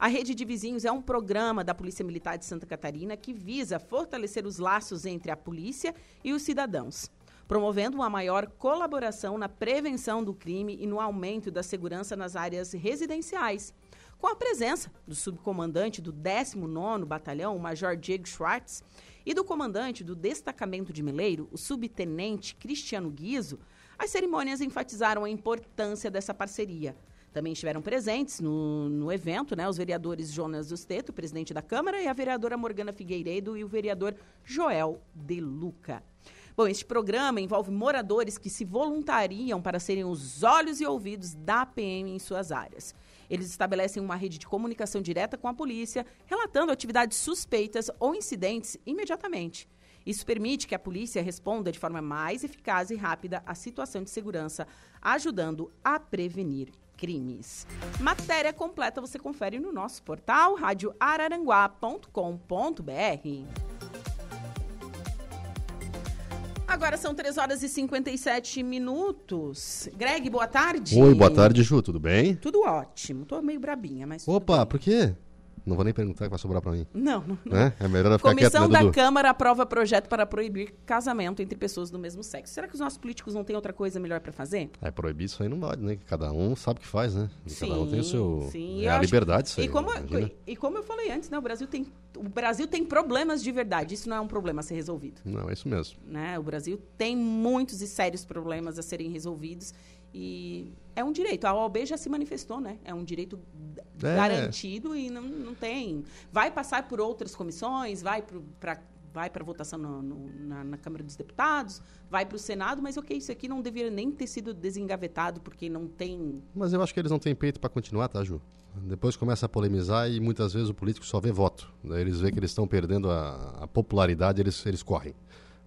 A Rede de Vizinhos é um programa da Polícia Militar de Santa Catarina que visa fortalecer os laços entre a polícia e os cidadãos, promovendo uma maior colaboração na prevenção do crime e no aumento da segurança nas áreas residenciais. Com a presença do subcomandante do 19º Batalhão, o Major Diego Schwartz, e do comandante do destacamento de Meleiro, o subtenente Cristiano Guizo, as cerimônias enfatizaram a importância dessa parceria, também estiveram presentes no, no evento né, os vereadores Jonas Dusteto, presidente da Câmara, e a vereadora Morgana Figueiredo e o vereador Joel De Luca. Bom, este programa envolve moradores que se voluntariam para serem os olhos e ouvidos da PM em suas áreas. Eles estabelecem uma rede de comunicação direta com a polícia, relatando atividades suspeitas ou incidentes imediatamente. Isso permite que a polícia responda de forma mais eficaz e rápida à situação de segurança, ajudando a prevenir crimes. Matéria completa você confere no nosso portal radioararanguá.com.br. Agora são 3 horas e 57 minutos. Greg, boa tarde. Oi, boa tarde, Ju, tudo bem? Tudo ótimo. Tô meio brabinha, mas. Opa, por quê? Não vou nem perguntar que vai sobrar para mim. Não, não. não. É? melhor ficar Comissão quieto, né, da Câmara aprova projeto para proibir casamento entre pessoas do mesmo sexo. Será que os nossos políticos não têm outra coisa melhor para fazer? É, proibir isso aí não pode, né? Cada um sabe o que faz, né? Sim, cada um tem o seu... Sim, é a liberdade isso aí, e como, e como eu falei antes, né? O Brasil, tem, o Brasil tem problemas de verdade. Isso não é um problema a ser resolvido. Não, é isso mesmo. Né? O Brasil tem muitos e sérios problemas a serem resolvidos e é um direito. A OAB já se manifestou, né? É um direito é. garantido e não, não tem. Vai passar por outras comissões, vai para vai para votação no, no, na, na, Câmara dos Deputados, vai para o Senado, mas ok, isso aqui não deveria nem ter sido desengavetado, porque não tem. Mas eu acho que eles não têm peito para continuar, tá, Ju? Depois começa a polemizar e muitas vezes o político só vê voto. Daí eles veem que eles estão perdendo a, a, popularidade, eles, eles correm.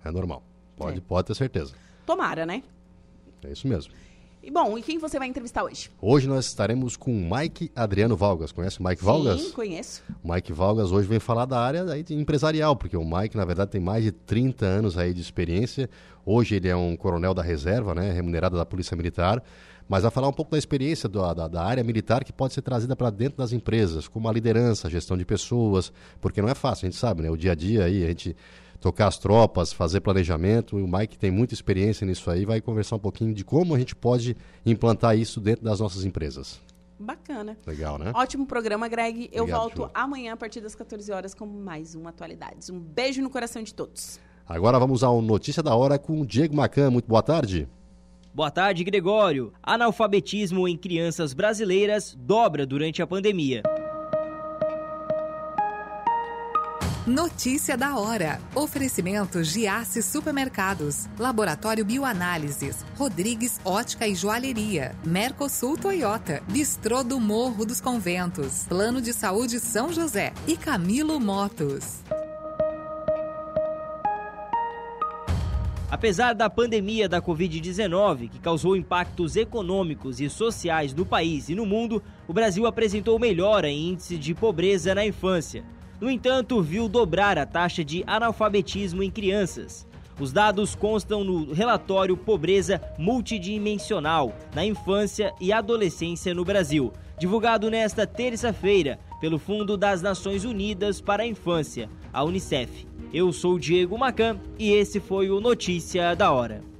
É normal. Pode, é. pode ter certeza. Tomara, né? É isso mesmo. E bom, e quem você vai entrevistar hoje? Hoje nós estaremos com o Mike Adriano Valgas. Conhece o Mike Sim, Valgas? Sim, conheço. O Mike Valgas hoje vem falar da área aí empresarial, porque o Mike, na verdade, tem mais de 30 anos aí de experiência. Hoje ele é um coronel da reserva, né, remunerado da Polícia Militar. Mas vai falar um pouco da experiência do, da, da área militar que pode ser trazida para dentro das empresas, como a liderança, a gestão de pessoas, porque não é fácil, a gente sabe, né? O dia a dia aí, a gente tocar as tropas, fazer planejamento. O Mike tem muita experiência nisso aí, vai conversar um pouquinho de como a gente pode implantar isso dentro das nossas empresas. Bacana. Legal, né? Ótimo programa, Greg. Eu Obrigado, volto Ju. amanhã a partir das 14 horas com mais uma Atualidades. Um beijo no coração de todos. Agora vamos ao Notícia da Hora com o Diego Macan. Muito boa tarde. Boa tarde, Gregório. Analfabetismo em crianças brasileiras dobra durante a pandemia. Notícia da hora. Oferecimento Giasse Supermercados, Laboratório Bioanálises, Rodrigues Ótica e Joalheria, Mercosul Toyota, Bistrô do Morro dos Conventos, Plano de Saúde São José e Camilo Motos. Apesar da pandemia da Covid-19, que causou impactos econômicos e sociais no país e no mundo, o Brasil apresentou melhora em índice de pobreza na infância. No entanto, viu dobrar a taxa de analfabetismo em crianças. Os dados constam no relatório Pobreza Multidimensional na Infância e Adolescência no Brasil, divulgado nesta terça-feira pelo Fundo das Nações Unidas para a Infância, a Unicef. Eu sou Diego Macan e esse foi o Notícia da Hora.